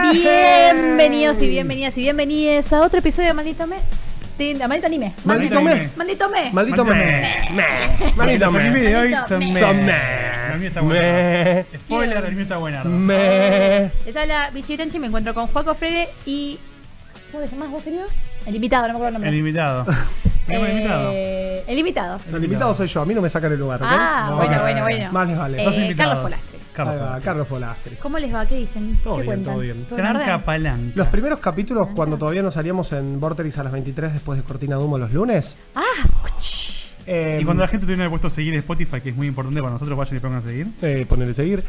Bienvenidos y bienvenidas y bienvenidas a otro episodio de Maldito Me. de- de Maldito Anime. Maldito Me. Maldito Me. Maldito me. Me. Maldito de hoy me. son me. Son me. El mío está Me. bueno. Spoiler, el mío está bueno. Me. Les habla Vichy Branchi, me encuentro con Juaco Freire y. ¿Cómo te llamas vos, querido? El invitado, no me acuerdo el nombre. El invitado. ¿Tenemos el invitado? Eh, El invitado. El invitado soy yo, a mí no me sacan el lugar, ¿ok? Ah, No, bueno, no, bueno, no, bueno. Más les vale. Eh, Dos invitados. Carlos Polastri. Carlos. Carlos Polastri. ¿Cómo les va? ¿Qué dicen? Todo ¿Qué bien, cuentan? todo bien. ¿Todo Tranca palanca. Los primeros capítulos, cuando todavía no salíamos en Vorterix a las 23 después de Cortina de Humo los lunes. Ah, eh, Y cuando la gente tiene puesto seguir en Spotify, que es muy importante para nosotros, vayan y pongan a seguir. eh, ponerle seguir.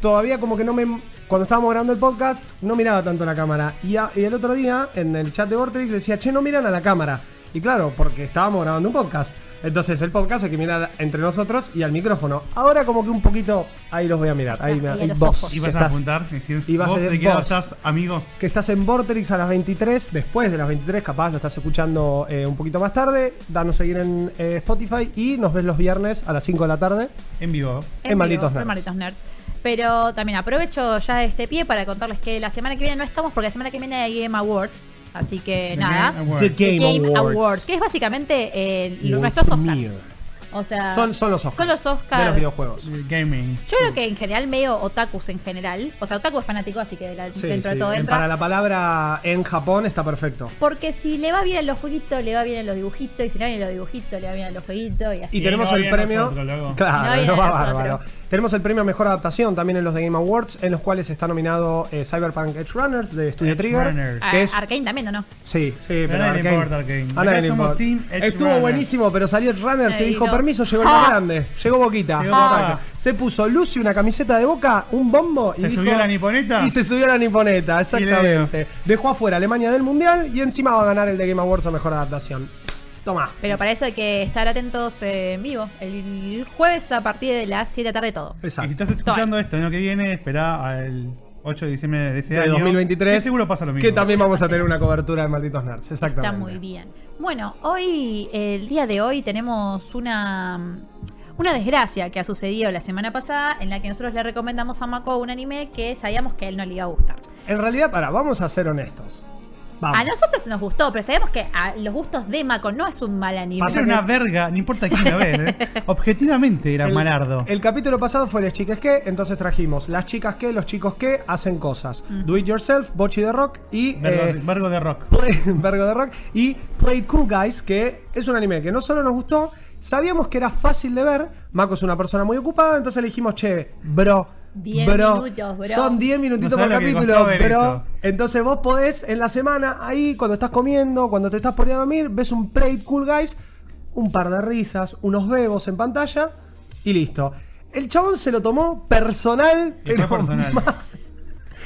Todavía como que no me... Cuando estábamos grabando el podcast, no miraba tanto la cámara. Y, a- y el otro día, en el chat de Vorterix, decía, che, no miran a la cámara. Y claro, porque estábamos grabando un podcast. Entonces el podcast hay que mirar entre nosotros y al micrófono. Ahora como que un poquito, ahí los voy a mirar. Ahí, me- Ahí vos, ojos. Y vas que a estás- apuntar. y decir, y vas a ¿Vos decir de qué vos. estás, amigo? que estás en Vorterix a las 23, después de las 23, capaz lo estás escuchando eh, un poquito más tarde, danos seguir en eh, Spotify y nos ves los viernes a las 5 de la tarde. En vivo. En Malditos vivo, Nerds. en Malditos Nerds. Pero también aprovecho ya este pie para contarles que la semana que viene no estamos porque la semana que viene hay Game Awards. Así que The nada. Game Awards. The The Game Awards. que es básicamente eh, nuestros Oscars. O sea, Son, son los Oscars. Son los Oscars. De los videojuegos. Gaming. Yo creo que en general medio otakus en general. O sea, otaku es fanático, así que la- Sí, dentro sí. de todo En- entra. Para la palabra en Japón está perfecto. Porque si le va bien en los jueguitos, le va bien en los dibujitos. Y si le va bien en los dibujitos, le va bien en los jueguitos. Y así. Y tenemos no el premio. nosotros. No Claro, no va nosotros. bárbaro. Tenemos el premio a mejor adaptación también en los de Game Awards, en los cuales está nominado eh, Cyberpunk Edge Runners de Studio Edge Trigger. Runners. Ah, Que es, Arkane también, ¿o no? sí, sí, pero nadie le Arkane. importa Arkane. A nadie Acá le somos importa. Team Edge Estuvo Runner. buenísimo, pero salió Edge Runner, se dijo no. permiso, llegó el Ah. más grande. Llegó Boquita. Llegó Exacto. Boca. Se puso Lucy una camiseta de boca, un bombo y ¿Se dijo- subió a la niponeta? Y se subió a la niponeta, exactamente. Dejó afuera Alemania del Mundial y encima va a ganar el de Game Awards a mejor adaptación. Toma. Pero para eso hay que estar atentos eh, en vivo. El jueves a partir de las 7 de la tarde todo. Y si Exacto. estás escuchando esto el año que viene, espera al 8 de diciembre de ese De año. 2023. que seguro pasa lo mismo. Que también vamos a tener una cobertura de Malditos Nerds. Exactamente. Está muy bien. Bueno, hoy, el día de hoy, tenemos una, una desgracia que ha sucedido la semana pasada en la que nosotros le recomendamos a Mako un anime que sabíamos que a él no le iba a gustar. En realidad, para, vamos a ser honestos. Vamos. A nosotros nos gustó, pero sabemos que a los gustos de Mako no es un mal anime. Va a ser una verga, no importa quién lo ve. ¿eh? Objetivamente era el, malardo. el capítulo pasado fue las chicas que, entonces trajimos las chicas que, los chicos que hacen cosas. Do it yourself, Bochi de Rock y Vergo, eh, de- vergo de rock. Vergo de Rock y Play Cool Guys, que es un anime que no solo nos gustó, sabíamos que era fácil de ver. Mako es una persona muy ocupada, entonces le dijimos, che, bro. 10 bro, minutos, bro. Son 10 minutitos No por lo que capítulo, costó ver bro. eso. Entonces vos podés en la semana, ahí cuando estás comiendo, cuando te estás poniendo a dormir, ves un Play It Cool Guys, un par de risas, unos bebos en pantalla y listo. El chabón se lo tomó personal, Y fue pero personal.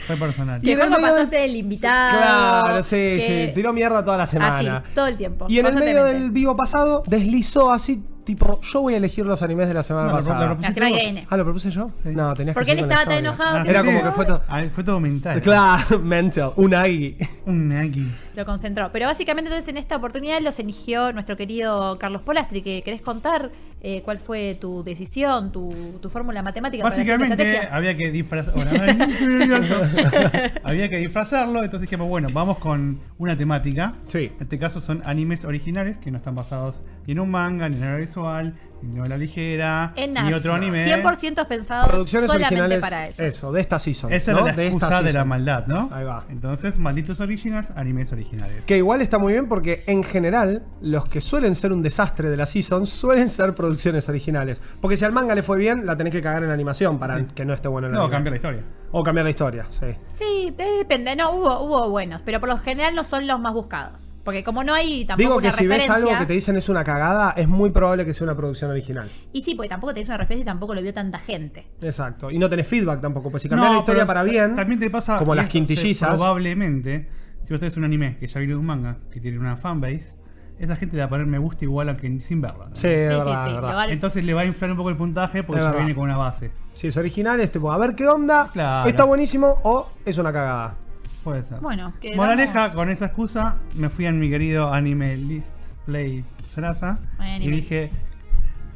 Fue personal. Y Y en el Juanjo medio pasó a del- ser el invitado. Claro, sí, que- sí. Tiró mierda toda la semana. Así, todo el tiempo. Y en el medio constantemente. del vivo pasado deslizó así, tipo, yo voy a elegir los animes de la semana No, lo- pasada. lo La propusiste semana que viene. ah, ¿lo propuse yo? Sí. No, tenías Porque que él estaba la tan enojado Ah, que Era sí. como que fue todo. Ah, fue todo mental. Claro, mental, un agui. Un nagi. Lo concentró. Pero básicamente entonces en esta oportunidad los eligió nuestro querido Carlos Polastri. Que ¿Querés contar eh, cuál fue tu decisión, tu, tu fórmula matemática para hacer Básicamente estrategia? había que disfrazar. Hola, ay, estoy nervioso. había que disfrazarlo, entonces dijimos, bueno, vamos con una temática. Sí. En este caso son animes originales que no están basados ni en un manga, ni en novela visual, novela ligera, En ni otro anime. 100% pensados Producciones solamente originales. para eso. de esta season. Esa ¿no? era la De esta excusa de la maldad, ¿no? Ahí va. Entonces, malditos originals, animes originales. Que igual está muy bien porque en general los que suelen ser un desastre de la season suelen ser producciones originales. Porque si al manga le fue bien, la tenés que cagar en animación para Sí. que no esté bueno en el No, anime. cambia la historia. O cambiar la historia, sí. Sí, depende. No, hubo, hubo buenos, pero por lo general no son los más buscados. Porque como no hay tampoco Digo una que si ves algo que te dicen es una cagada, es muy probable que sea una producción original. Y sí, porque tampoco tenés una referencia y tampoco lo vio tanta gente. Exacto. Y no tenés feedback tampoco, pues si cambias la No, historia pero para bien. También te pasa. como las quintillizas. Probablemente si vos tenés un anime que ya viene de un manga, que tiene una fanbase, esa gente le va a poner me gusta igual a que sin verlo. ¿no? Sí, Sí, sí, verdad, sí, verdad. Entonces le va a inflar un poco el puntaje porque Es ya verdad. viene con una base. Si es original, es tipo, a ver qué onda, Claro. está buenísimo o es una cagada. Puede ser. Bueno, Moraleja, con esa excusa, me fui a mi querido anime list play Serasa y dije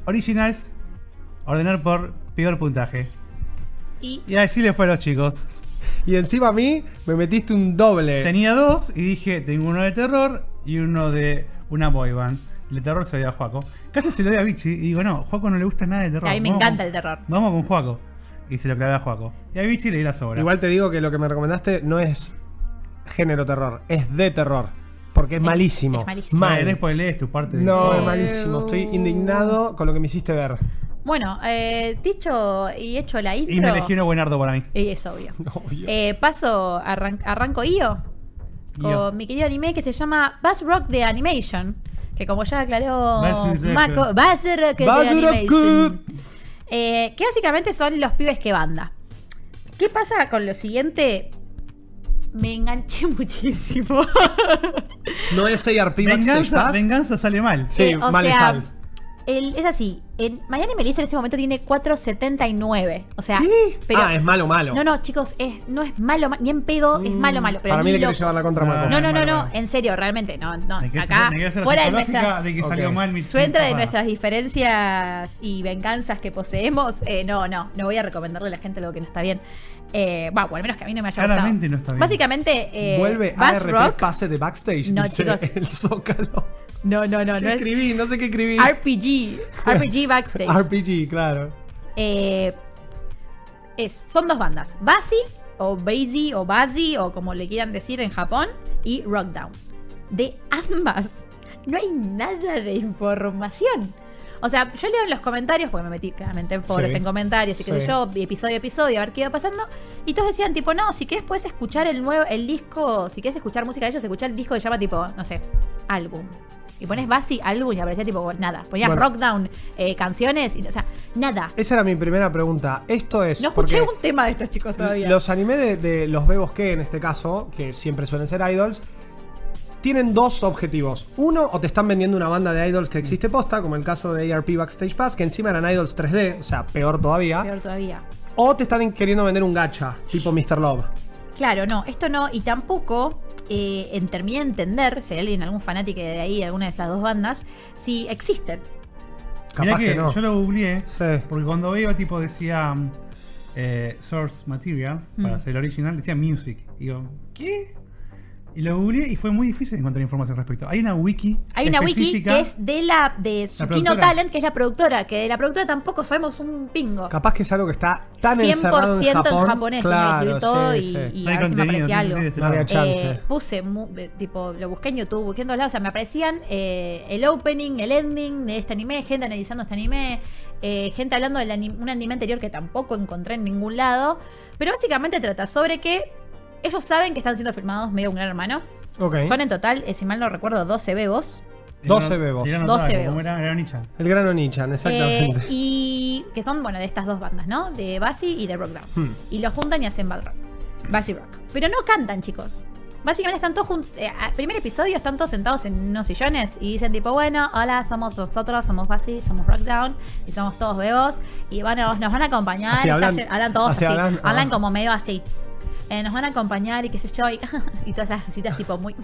originals, ordenar por peor puntaje. Y Y así le fue a los chicos. Y encima a mí me metiste un doble. Tenía dos y dije, tengo uno de terror y uno de una boy band. El de terror se lo dio a Juaco. Casi se lo dio a Vichy y digo, no, Juaco no le gusta nada de terror. a mí me Vamos encanta con- el terror. Vamos con Juaco. Y se lo clavé a Juaco. Y a Vichy le di la sobra. Igual te digo que lo que me recomendaste no es género terror, es de terror. Porque es, Es- malísimo. es malísimo. Mal. Después lees tu parte de No, es malísimo. Estoy indignado con lo que me hiciste ver. Bueno, eh, dicho y hecho la intro. Y me elegí uno buenardo para mí. Y es obvio. Obvio. Eh, paso, arran- arranco yo con Yo. mi querido anime que se llama Buzz Rock de Animation. Que como ya aclaró Buzz Rock. Mako, Buzz Rock de. Animation. Eh, que básicamente son los pibes que banda. ¿Qué pasa con lo siguiente? Me enganché muchísimo. No es ARP Venganza, venganza sale mal. Sí, Eh, o mal sea, sal. el- es así. En Miami Melissa en este momento tiene 4.79. O sea, ¿Qué? pero- ah, es malo, malo. No, no, chicos, es, no es malo, ma- ni en pedo, es Mm, malo, malo. Pero Para mí ni le quiere llevar la contra a No, Marco. No, no, no, Malo, no, malo. en serio, realmente, no, no. Acá, fuera de psicológica nuestras, de que Ok. salió mal mi fuera de mi nuestras diferencias y venganzas que poseemos, eh, no, no, no voy a recomendarle a la gente algo que no está bien. Eh, bueno, o al menos que a mí no me haya Claramente gustado. no está bien. Básicamente, eh, Vuelve Buzz ARP Rock. pase de backstage. No, dice chicos. El Zócalo. No, no, no, ¿Qué no es escribí? No sé qué escribí. RPG. RPG Backstage. RPG, claro. Eh, es, son dos bandas, Basi o Basie o Basi o como le quieran decir en Japón y Rockdown. De ambas no hay nada de información. O sea, yo leo en los comentarios, porque me metí claramente en foros, Sí. en comentarios y qué Sí. sé yo, episodio a episodio, a ver qué iba pasando. Y todos decían, tipo, no, si querés puedes escuchar el nuevo, el disco, si querés escuchar música de ellos, escuchar el disco que se llama tipo, no sé, álbum. Y pones Basi, álbum, y aparecía tipo, nada. Ponías Bueno. Rockdown, eh, canciones, y, o sea, nada. Esa era mi primera pregunta. Esto es. No escuché un tema de estos chicos todavía. Los anime de, de los bebos que, en este caso, que siempre suelen ser idols, tienen dos objetivos. Uno, o te están vendiendo una banda de idols que existe posta, como el caso de ARP Backstage Pass, que encima eran idols 3D, o sea, peor todavía. Peor todavía. O te están queriendo vender un gacha, tipo Mr. Love. Claro, no, esto no, y tampoco eh, en, terminé de entender, si hay alguien, algún fanático de ahí, de alguna de las dos bandas, si existen. Mirá Capaz que, que, no. yo lo googleé. Sí. Porque cuando veo, tipo, decía eh, Source Material para Mm. hacer el original, decía Music. Y digo, ¿qué? Y lo googleé y fue muy difícil encontrar información al respecto. Hay una wiki. Hay una wiki que es de la de Tsukino productora. Talent, que es la productora, que de la productora tampoco sabemos un pingo. Capaz que es algo que está tan 100% encerrado en, Japón. en japonés, que todo y, y No hay a ver si me aparecía sí, algo. sí, de No había lado. chance. Eh, puse, mu- tipo, lo busqué en YouTube, busqué en todos lados, o sea, me aparecían eh, el opening, el ending de este anime, gente analizando este anime, eh, gente hablando de un anime anterior que tampoco encontré en ningún lado, pero básicamente trata sobre que ellos saben que están siendo filmados medio un gran hermano. Son en total, eh, si mal no recuerdo, 12 bebos. 12 bebos. Era 12 notable, bebos. como era, Nichan. El grano Nichan, exactamente. Eh, y que son, bueno, de estas dos bandas, ¿no? De Basi y de Rockdown. Hmm. Y lo juntan y hacen Bad Rock. Basi Rock. Pero no cantan, chicos. Básicamente están todos juntos. primer episodio están todos sentados en unos sillones y dicen tipo, bueno, hola, somos nosotros, somos Basi, somos Rockdown y somos todos bebos y van a- nos van a acompañar. Así y hablan. todos Así así. hablan, Hablan, ah. como medio así. Eh, nos van a acompañar y qué sé yo, y, y todas esas cositas tipo muy...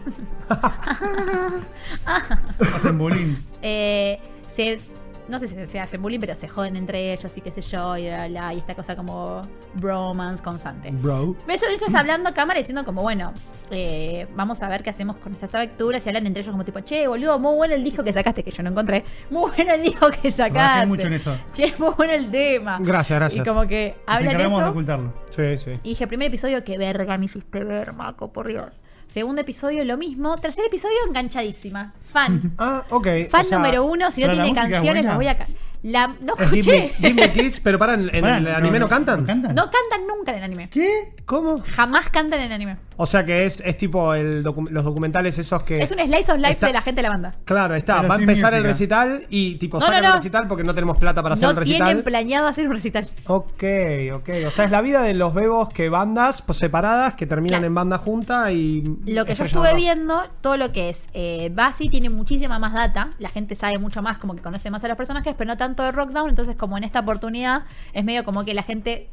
Hacen bullying. eh, se no sé si se hacen bullying, pero se joden entre ellos y qué sé yo, y, bla, bla, y esta cosa como bromance constante. Bro. Ellos, ellos hablando a cámara diciendo como, bueno, eh, vamos a ver qué hacemos con estas aventuras y hablan entre ellos como tipo, che, boludo, muy bueno el disco que sacaste, que yo no encontré. Muy bueno el disco que sacaste. Mucho en eso. Che, muy bueno el tema. Gracias, gracias. Y como que Nos hablan encargamos de eso. ocultarlo. Sí, sí. Y dije, primer episodio, qué verga me hiciste ver, Maco, por Dios. Segundo episodio, lo mismo. Tercer episodio, enganchadísima. Fan. Ah, ok. Fan o sea, número uno, si no tiene canciones, las voy a... La, no escuché. Give Kiss, pero para, ¿en, en Pará, el anime no, cantan? ¿No cantan? No cantan nunca en el anime. ¿Qué? ¿Cómo? Jamás cantan en el anime. O sea que es, es tipo el docu- los documentales esos que... Es un slice of life Está- de la gente de la banda. Claro, está. Pero Va a empezar el música. recital y tipo No, sacan no, no. el recital porque no tenemos plata para hacer No el recital. tienen planeado hacer un recital. Ok, ok. O sea, es la vida de los bebos que bandas pues, separadas que terminan Claro. en banda junta y. Lo que yo estuve viendo, todo lo que es eh, Basi tiene muchísima más data, la gente sabe mucho más, como que conoce más a los personajes, pero no tanto de Rockdown, entonces como en esta oportunidad es medio como que la gente,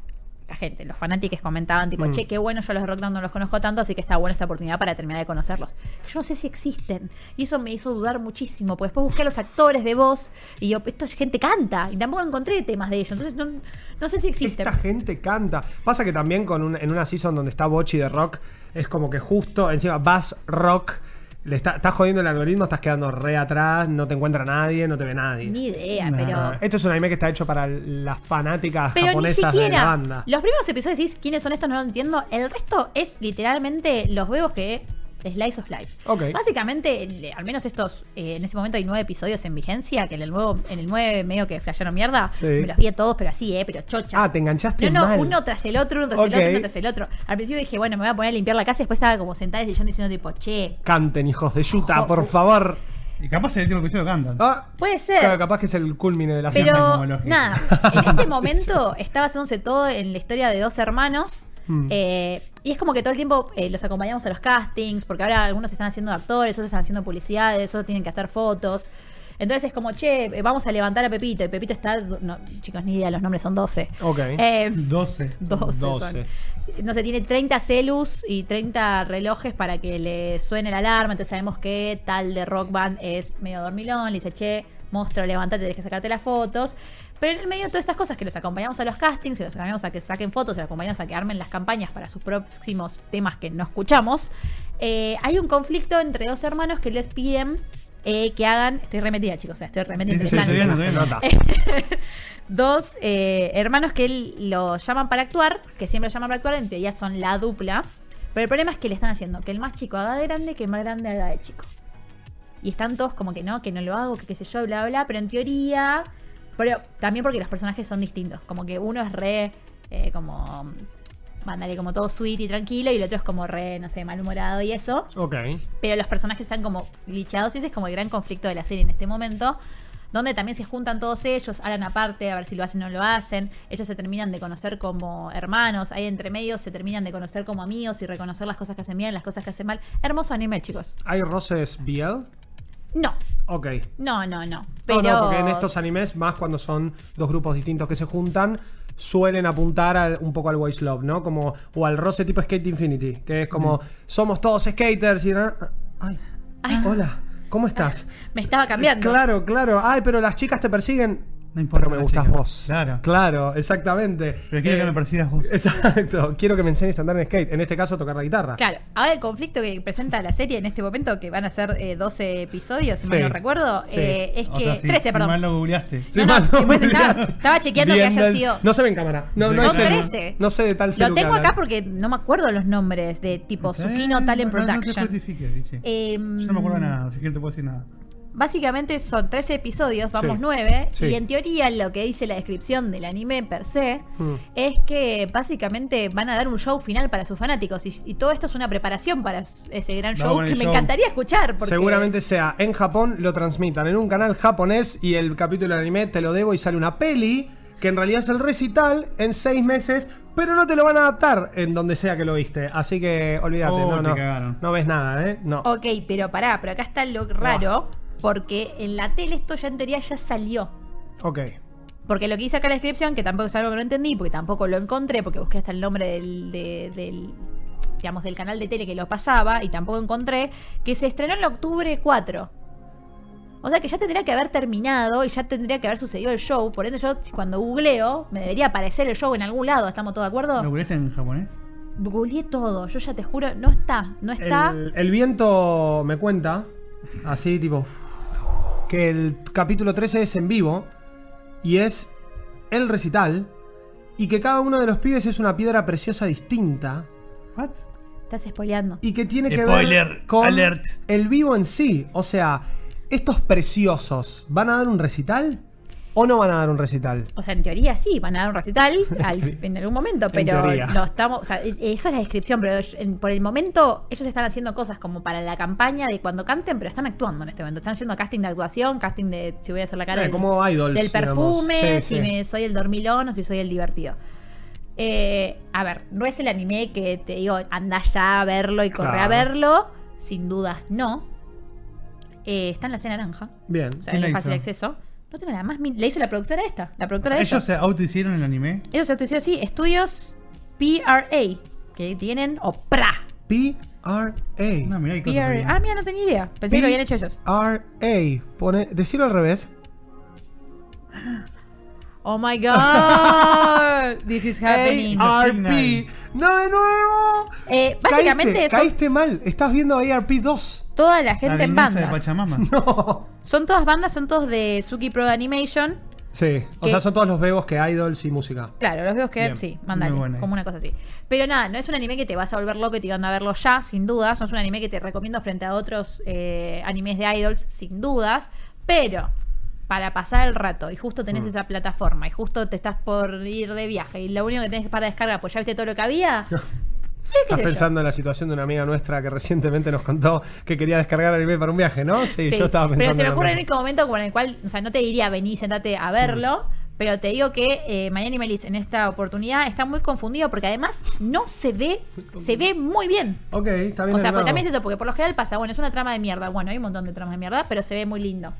la gente, los fanáticos comentaban tipo, Mm. che, qué bueno, yo los de Rockdown no los conozco tanto, así que está buena esta oportunidad para terminar de conocerlos. Yo no sé si existen, y eso me hizo dudar muchísimo, porque después busqué a los actores de voz, y yo, esto es gente canta, y tampoco encontré temas de ellos, entonces no, no sé si existen. Esta gente canta. Pasa que también con un- en una season donde está Bochi de rock, es como que justo encima Bass Rock. Le está, estás jodiendo el algoritmo, estás quedando re atrás, no te encuentra nadie, no te ve nadie. Ni idea, No. pero... Esto es un anime que está hecho para las fanáticas Pero ni japonesas de la banda. Los primeros episodios decís quiénes son estos, no lo entiendo. El resto es literalmente los huevos que. Slice of Life. Ok. Básicamente, al menos estos, eh, en este momento hay nueve episodios en vigencia, que en el nuevo, en el nueve medio que flashearon mierda, Sí. me los vi a todos, pero así, eh, pero chocha. Ah, te enganchaste no, no, mal. uno tras el otro, uno tras el otro, uno tras el otro. Al principio dije, bueno, me voy a poner a limpiar la casa y después estaba como sentada en el sillón diciendo tipo, che, Canten, hijos de Yuta, por favor. Y capaz el último episodio cantan. Ah, puede ser. claro, capaz que es el culmine de la. Pero nada, en este Sí, momento estaba haciéndose todo en la historia de dos hermanos. Mm. eh, y es como que todo el tiempo eh, los acompañamos a los castings, porque ahora algunos están haciendo actores, otros están haciendo publicidades, otros tienen que hacer fotos. Entonces es como, che, eh, vamos a levantar a Pepito. Y Pepito está. No, chicos, ni idea, los nombres son 12. Ok. Eh, 12. 12. 12. son. No sé, tiene 30 celus y 30 relojes para que le suene la alarma. Entonces sabemos que tal de Rock Band es medio dormilón. Le dice, che, monstruo, levántate, tenés que sacarte las fotos. Pero en el medio de todas estas cosas que los acompañamos a los castings, que los acompañamos a que saquen fotos, y los acompañamos a que armen las campañas para sus próximos temas que no escuchamos, eh, hay un conflicto entre dos hermanos que les piden eh, que hagan. Estoy remetida, chicos, o sea, estoy remetida. Sí, sí, dos eh, hermanos que los llaman para actuar, que siempre los llaman para actuar, en teoría son la dupla. Pero el problema es que le están haciendo que el más chico haga de grande, que el más grande haga de chico. Y están todos como que no, que no lo hago, que qué sé yo, bla, bla, bla. Pero en teoría. Pero también porque los personajes son distintos. Como que uno es re. eh, como. Mándale como todo sweet y tranquilo. Y el otro es como re, no sé, malhumorado y eso. Ok. Pero los personajes están como glitchados y ese es como el gran conflicto de la serie en este momento. Donde también se juntan todos ellos, hablan aparte, a ver si lo hacen o no lo hacen. Ellos se terminan de conocer como hermanos. Ahí entre medios se terminan de conocer como amigos y reconocer las cosas que hacen bien, las cosas que hacen mal. Hermoso anime, chicos. ¿Hay roces BL? No, Ok. no, no, no. No, Pero. no, porque en estos animes, más cuando son dos grupos distintos que se juntan, suelen apuntar al- un poco al Boys Love, ¿no? Como, o al roce tipo Skate Infinity, que es como, somos todos skaters y... Ay, Ay. hola, ¿cómo estás? Me estaba cambiando. Claro, claro. Ay, pero las chicas te persiguen. No importa Pero me gustas chicas. vos. Claro. Claro, exactamente. Pero quiero Eh, que me persigas vos. Exacto. Quiero que me enseñes a andar en skate. En este caso, tocar la guitarra. Claro, ahora el conflicto que presenta la serie en este momento, que van a ser eh, 12 episodios, si Sí. mal no recuerdo, Sí. eh, es O que. sea, si, 13, si perdón. mal lo googleaste. No, no, bueno, muy estaba- estaba chequeando que haya del- sido- No se ve en cámara. No, no Son hay celu. 13. No sé de tal Lo tengo acá porque no me acuerdo los nombres de tipo Tsukino Talent no- no te Production. Vichy. Em, Yo no me acuerdo de nada, así que no te puedo decir nada. Básicamente son 13 episodios, vamos Sí. 9, Sí. y en teoría lo que dice la descripción del anime per se Mm. es que básicamente van a dar un show final para sus fanáticos y, y todo esto es una preparación para ese gran show que me show. encantaría escuchar. Porque Seguramente sea en Japón, lo transmitan en un canal japonés y el capítulo de anime te lo debo y sale una peli que en realidad es el recital en seis meses, pero no te lo van a adaptar en donde sea que lo viste. Así que olvídate, Oh, no, te no, cagaron. no ves nada, ¿eh? No. Ok, pero pará, pero acá está lo raro, porque en la tele esto ya en teoría ya salió. Ok. Porque lo que dice acá en la descripción, que tampoco es algo que no entendí, porque tampoco lo encontré, porque busqué hasta el nombre del, de- del, digamos, del canal de tele que lo pasaba, y tampoco encontré, que se estrenó en octubre 4. O sea que ya tendría que haber terminado y ya tendría que haber sucedido el show. Por ende, yo cuando googleo, me debería aparecer el show en algún lado. ¿Estamos todos de acuerdo? ¿Lo googleaste en japonés? Googleé todo. Yo ya te juro, no está. No está. El, el viento me cuenta, así tipo, que el capítulo 13 es en vivo y es el recital y que cada uno de los pibes es una piedra preciosa distinta. ¿What? Estás spoileando. y que tiene que Spoiler ver con alert. el vivo en sí. O sea, estos preciosos van a dar un recital ¿O no van a dar un recital? O sea, en teoría sí, van a dar un recital al- en algún momento, En pero no estamos. O sea, e- eso es la descripción, pero en- por el momento ellos están haciendo cosas como para la campaña de cuando canten, pero están actuando en este momento. Están haciendo casting de actuación, casting de si voy a hacer la cara Eh, del, como idols, del perfume, Sí, si sí. me soy el dormilón o si soy el divertido. Eh, a ver, no es el anime que te digo, anda ya a verlo y corre a verlo. Sin dudas, no. Eh, está en la C naranja. Bien. O sea, ¿Quién es fácil acceso. No tengo la más. La hizo la productora esta. La productora de Ellos esto. se autohicieron el anime. Ellos se autohicieron así. Estudios PRA. Que tienen. O PRA. P-R-A. No, mirá, hay cosas PRA. ahí. Ah, mira, no tenía idea. Pensé que lo habían hecho ellos. R-A. Pone, decirlo al revés. Oh my god. This is happening. ARP. ¡No, de nuevo! Eh, básicamente caíste, son caíste mal. Estás viendo ARP 2. Toda la La gente en venganza de bandas. Pachamama. No. Son todas bandas, son todos de Suki Pro Animation. Sí. O sea, son todos los bebos que idols y música. Claro, los veo que Bien. sí, mandale, como una cosa así. Pero nada, no es un anime que te vas a volver loco y te van a verlo ya, sin dudas. No es un anime que te recomiendo frente a otros eh, animes de idols, sin dudas. Pero para pasar el rato y justo tenés Mm. esa plataforma y justo te estás por ir de viaje y lo único que tenés para descargar, pues ya viste todo lo que había. ¿qué Estás yo? pensando en la situación de una amiga nuestra que recientemente nos contó que quería descargar anime para un viaje, ¿no? Sí, Sí, yo estaba pensando. Pero se me en ocurre el mismo. único momento como en el cual, o sea, no te diría vení, sentate a verlo, pero te digo que eh, Mañana y Melis en esta oportunidad está muy confundido porque además no se ve, se ve muy bien. Ok, está bien. O sea, porque también es eso, porque por lo general pasa, bueno, es una trama de mierda. Bueno, hay un montón de tramas de mierda, pero se ve muy lindo.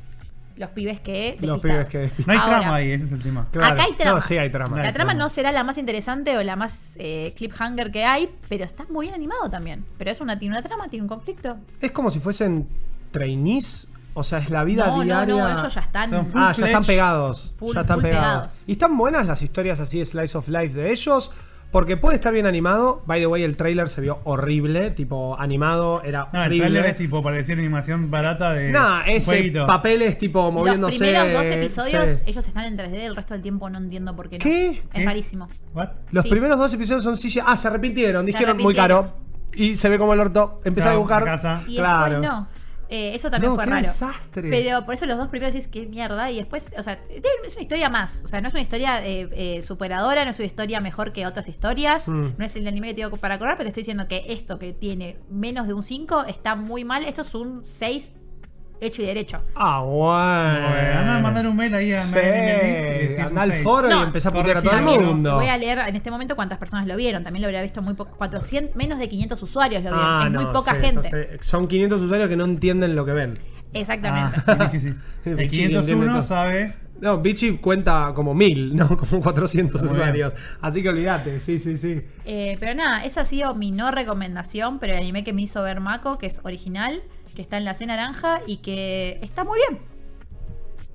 Los pibes que. Los pibes que No hay Ahora, trama ahí, ese es el tema. Claro. Acá hay trama. No, sí hay trama. La Hay trama trama. no será la más interesante o la más eh, cliffhanger que hay, pero está muy bien animado también. Pero es una, tiene una trama, tiene un conflicto. Es como si fuesen trainees. O sea, es la vida no, diaria. no, no, ellos ya están. Son full Ah, ya están pegados. Full- ya están pegados. pegados. ¿Y están buenas las historias así, Slice of Life de ellos? Porque puede estar bien animado. By the way, el trailer se vio horrible. Tipo, animado, era No, el horrible. trailer es tipo, parecía animación barata de. Ese jueguito. papeles tipo moviéndose. Los primeros dos episodios, sí. ellos están en 3D, el resto del tiempo no entiendo por qué no. ¿Qué? Es ¿Qué? rarísimo. ¿What? Los Sí. primeros dos episodios son CGI. Ah, se arrepintieron. Se Dijeron muy caro. Y se ve como el orto. Empieza a dibujar. casa. Y claro. después no. Eh, eso también No, fue qué raro. desastre. Pero por eso los dos primeros dices qué mierda. Y después, o sea, es una historia más. O sea, no es una historia eh, eh, superadora, no es una historia mejor que otras historias. Mm. No es el anime que te digo para correr, pero te estoy diciendo que esto que tiene menos de un 5 está muy mal. Esto es un 6 hecho y derecho. Ah, bueno. Bueno, anda a mandar un mail ahí a Sí, List anda al foro y No, empieza a putear a todo el mundo. Voy a leer en este momento cuántas personas lo vieron. También lo habría visto muy poco. 400, menos de 500 usuarios lo vieron. Ah, es muy poca sí, gente. entonces, son 500 usuarios que no entienden lo que ven. Exactamente. Ah, sí. Bichi El entiende 501 todo. sabe. No, Bichi cuenta como mil, no como 400 Muy bien. usuarios. Así que olvídate, sí, sí, sí. Eh, pero nada, esa ha sido mi no recomendación, pero el anime que me hizo ver Mako, que es original, que está en la C naranja y que está muy bien.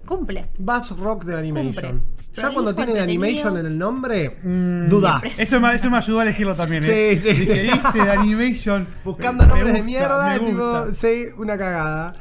Cumple. Bass Rock de Animation. Cumple. Ya cuando tiene de entretenido. Animation en el nombre, Mm, duda. Eso me, eso me ayudó a elegirlo también, ¿eh? Sí, sí. Dije, ¿viste? De Animation. Buscando nombres de mierda, tipo, sí, una cagada.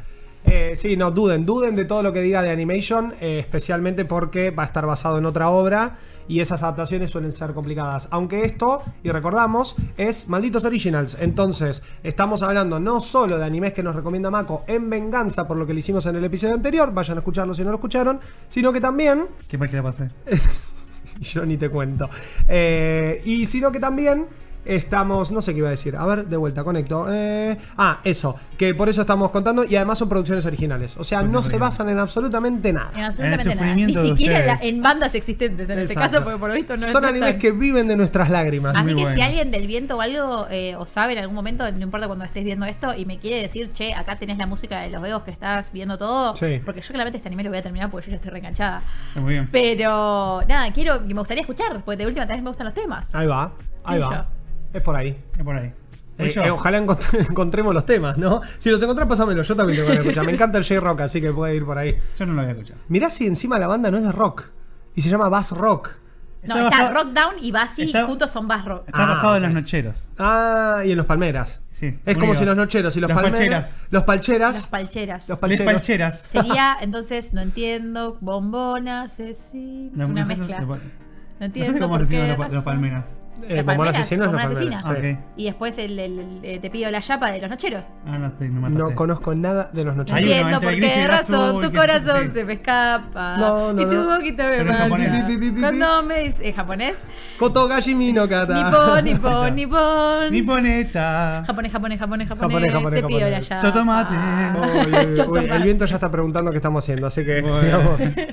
Eh, sí, no, duden, duden de todo lo que diga de Animation, eh, especialmente porque va a estar basado en otra obra y esas adaptaciones suelen ser complicadas. Aunque esto, y recordamos, es Malditos Originals. Entonces, estamos hablando no solo de animes que nos recomienda Mako en venganza por lo que le hicimos en el episodio anterior, vayan a escucharlo si no lo escucharon, sino que también ¿Qué más que le pasé? yo ni te cuento. Eh, y sino que también estamos, no sé qué iba a decir. A ver, de vuelta, conecto. Eh, ah, eso, que por eso estamos contando y además son producciones originales. O sea, no se basan en absolutamente En nada. absolutamente El nada. Ni siquiera en, la- en bandas existentes en este caso, porque por lo visto no Son animes que viven de nuestras lágrimas. Así Muy que si alguien del viento o algo eh, o sabe en algún momento, no importa cuando estés viendo esto, y me quiere decir, che, acá tenés la música de los veos que estás viendo todo, Sí. porque yo claramente este anime lo voy a terminar porque yo ya estoy reenganchada. Muy bien. Pero nada, quiero, me gustaría escuchar, porque de última vez me gustan los temas. Ahí va, ahí va. yo. Es por ahí. Es por ahí. Voy Eh, eh, ojalá encont- encontremos los temas, ¿no? Si los encontrás, pásamelo. Yo también tengo que escuchar. Me encanta el J-Rock, así que puede ir por ahí. Yo no lo voy a escuchar. Mirá si encima la banda no es de rock y se llama Bass Rock. No, Está está, Rockdown y Basi está- juntos son Bass Rock. Está Ah, basado en los nocheros. Ah, y en los palmeras. Sí, Es como si los nocheros y los, Los palmeras. palcheras. Los palcheras. Las palcheras. Los Les palcheros. palcheras. Sería, entonces, no entiendo, bombona, asesino, No, una mezcla. No No sé entiendo cómo por qué los, los palmeras. Eh, Bombón asesino es asesina. sí. Ok. Y después el, el- el- eh, te pido la chapa de los nocheros. Ah, no, estoy, me mataste. No conozco nada de los No uno entiendo por qué el razón tu corazón se me escapa. No, no, y tu no. boquita me mata. Cuando me dice. ¿En japonés? Kotogashi Mino Kata. Nippon, nippon, nippon. Niponeta. Japonés, japonés, japonés, japonés. Japonés, japonés, te pido la llave. Chotomate. Uy, uy, Chotomate. uy, el viento ya está preguntando qué estamos haciendo, así que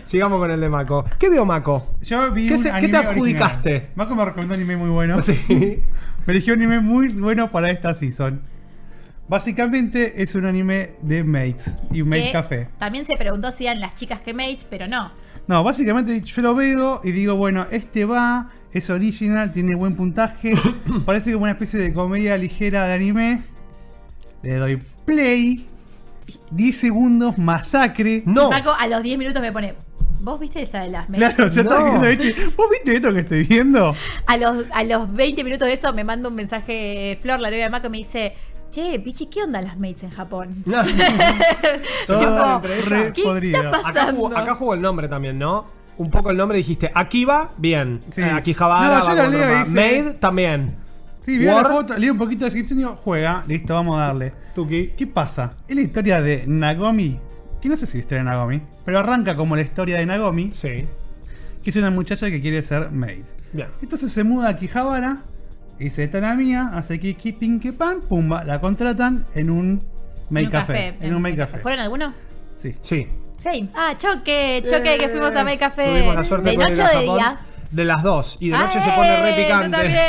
sigamos, con el de Mako. ¿Qué vio Mako? Yo vi ¿Qué te adjudicaste? Mako me recomendó un anime muy bueno. Sí. Me eligió un anime muy bueno para esta season. Básicamente es un anime de mates y un mate Que café. También se preguntó si eran las chicas que mates, pero no. No, básicamente yo lo veo y digo, bueno, este va, es original, tiene buen puntaje, parece como una especie de comedia ligera de anime. Le doy play, 10 segundos, masacre. No. Paco a los 10 minutos me pone. ¿Vos viste esa de las mates? Claro, yo estaba No. viendo, Echi, ¿vos viste esto que estoy viendo? A los, a los 20 minutos de eso me manda un mensaje Flor, la novia de Mako, y me dice, che, Pichi, ¿qué onda las mates en Japón? Todo Tipo, re ¿qué podrida. está Acá jugó, acá jugó el nombre también, ¿no? Un poco el nombre dijiste Akiba, bien. Sí. Eh, Akihabara, No, yo lo leo Maid también. Sí, vi la War- foto, leí un poquito de descripción y digo, juega, listo, vamos a darle. Tuki. ¿Qué pasa? Es la historia de Nagomi, que no sé si es la historia de Nagomi, pero arranca como la historia de Nagomi, Sí. que es una muchacha que quiere ser maid. Bien. Entonces se muda a Kijabara, dice, esta es la mía, hace que que pin que pan, pumba, la contratan en un maid En un café. En un maid café. ¿Fueron algunos? Sí. Sí. Sí. Ah, choque, choque, que fuimos a Make Café. Tuvimos la suerte ¿De poder noche ir o a de Japón. día? De las dos. Y de noche Ah, se pone eh, re yo picante. también.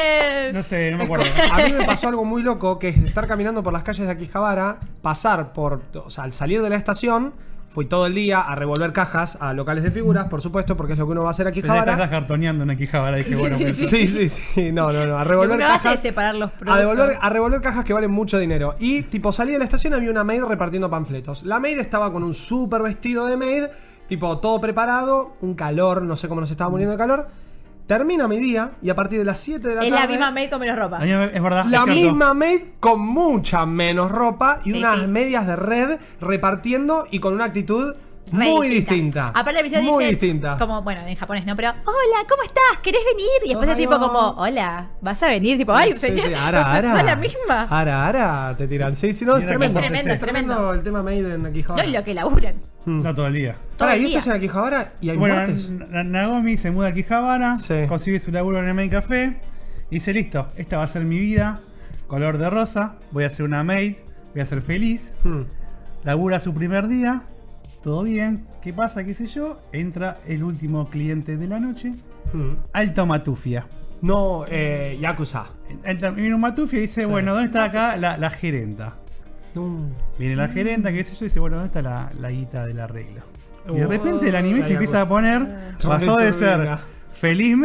No sé, no me acuerdo. A mí me pasó algo muy loco, que es estar caminando por las calles de Akihabara, pasar por, o sea, al salir de la estación, fui todo el día a revolver cajas a locales de figuras, por supuesto, porque es lo que uno va a hacer a Pensé que estás cartoneando en Kijabara y dije, bueno, sí, Sí, sí, sí, no, no, no, a revolver cajas. es separar los A, productos. devolver, a revolver cajas que valen mucho dinero. Y, tipo, salí de la estación, había una maid repartiendo panfletos. La maid estaba con un súper vestido de maid, tipo, todo preparado, un calor, no sé cómo nos estaba muriendo de calor. Termina mi día y a partir de las 7 de la Es tarde. la misma maid con menos ropa. a mí me- es verdad. La es cierto. misma maid con mucha menos ropa y Sí, unas sí. medias de red repartiendo y con una actitud muy distinta. Aparte la visión Muy dice, distinta. como, bueno, en japonés no, pero, hola, ¿cómo estás? ¿Querés venir? Y después el tipo como, hola, ¿vas a venir? Tipo, ay, Sí, señor, sí, ara, ara. ¿sos la misma? Ara, ara, te tiran. Sí, sí, no, es Mira, tremendo. es tremendo, Es es tremendo tremendo. el tema maid en No, y lo que laburan. Hmm. No todo el día. todo Pará, el ¿y esto día. es en Akihabara? ¿Y hay Bueno, muertes? Nagomi se muda a Kijabara, Sí. consigue su laburo en el maid café y dice, listo, esta va a ser mi vida, color de rosa, voy a ser una maid, voy a ser feliz. Hmm. Labura su primer día, todo bien, ¿qué pasa? ¿Qué sé yo? Entra el último cliente de la noche, Hmm. Alto Matufia. No, eh, Yakuza. Entra, viene un Matufia y dice, Sí. bueno, ¿dónde está acá la, la gerenta? No. Viene la gerenta, qué sé yo, y dice, bueno, ¿dónde está la, la guita del arreglo? Y de Oh, repente el anime se empieza a poner, pasó de ser feliz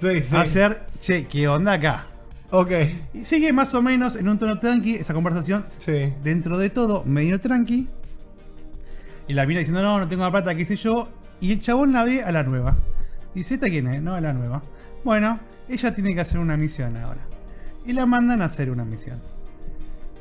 Sí, sí. a ser, che, ¿qué onda acá? Ok. Y sigue más o menos en un tono tranqui esa conversación, Sí. dentro de todo, medio tranqui. Y la mina diciendo, no, no tengo la plata, qué sé yo. Y el chabón la ve a la nueva. Dice, ¿esta quién es? No, a la nueva. Bueno, ella tiene que hacer una misión ahora. Y la mandan a hacer una misión.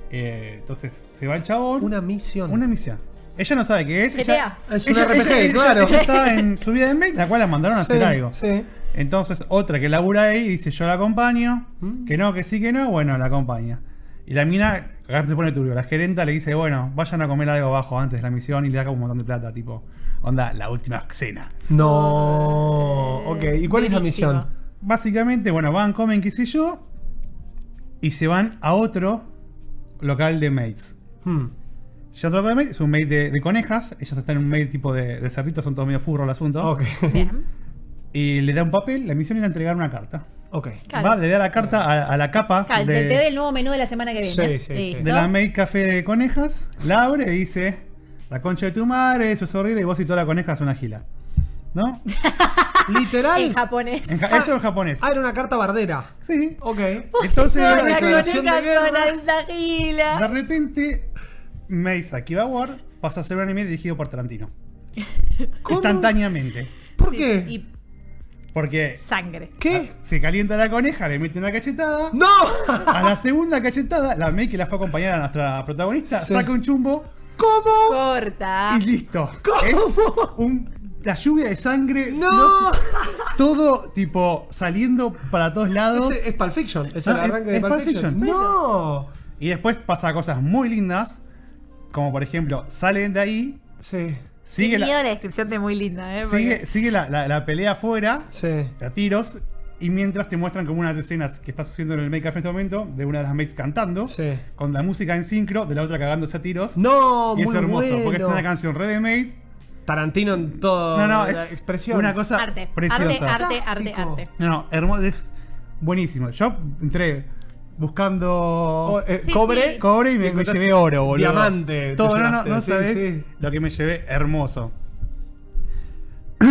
Eh, entonces, se va el chabón. Una misión. Una misión. Ella no sabe qué es. Ella, Es un ella- RPG, ella- ella- claro. ella está en su vida de maid, la cual la mandaron a Sí, hacer algo. Sí. Entonces, otra que labura ahí dice, yo la acompaño. Mm. Que no, que sí, que no. Bueno, la acompaña. Y la mina, acá se pone turbio. La gerenta le dice, bueno, vayan a comer algo abajo antes de la misión y le da como un montón de plata. Tipo, onda, la última cena. No. Ok. ¿Y cuál es la Buenísimo. misión? Básicamente, bueno, van, comen, qué sé yo. Y se van a otro local de maids. Hmm. Ya otro local de maids, es un maid de, de conejas. Ellas están en un maid tipo de, de cerditos, son todos medio furro el asunto. Ok. Bien. Y le da un papel, la misión era entregar una carta. Ok. Claro. Va, le da la carta a, a la capa Claro, de, te, te doy el nuevo menú de la semana que viene. Sí, sí, de la maid café de conejas. La abre y dice: La concha de tu madre, eso es horrible. Y vos y toda la coneja son una gila. ¿No? Literal. En japonés. En ja- eso en japonés. Ah, era una carta bardera. Sí. Ok. Entonces, La declaración de guerra. gila. de repente, Meisa Kiba pasa a ser un anime dirigido por Tarantino. ¿Cómo? Instantáneamente. ¿Por qué? Y Porque sangre. ¿Qué? se calienta la coneja, le mete una cachetada. ¡No! A la segunda cachetada, la Mei que la fue a acompañar a nuestra protagonista, Sí. saca un chumbo ¿Cómo? Corta. y listo. Es un la lluvia de sangre. ¡No! Todo tipo saliendo para todos lados. Ese es Pulp Fiction. Es No, el es- arranque de es Pulp Pulp Fiction. Fiction. No. Y después pasa cosas muy lindas. Como por ejemplo, salen de ahí. Sí. Sigue la, descripción de muy linda, ¿eh? sigue, Porque- sigue la, la- la pelea afuera. Sí. a tiros. Y mientras te muestran como unas escenas que está sucediendo en el make-up en este momento, de una de las mates cantando, Sí. con la música en sincro, de la otra cagándose a tiros. No, y es muy hermoso, bueno. porque es una canción remade. Tarantino en todo. No, no, es expresión. una cosa Arte, preciosa. arte, arte, arte. No, no, hermoso, es buenísimo. Yo entré buscando Oh, eh, Sí, cobre. sí. cobre y me, me llevé oro, boludo. Diamante, te Todo, no, no, llevaste, no sí, sabes sí. lo que me llevé hermoso.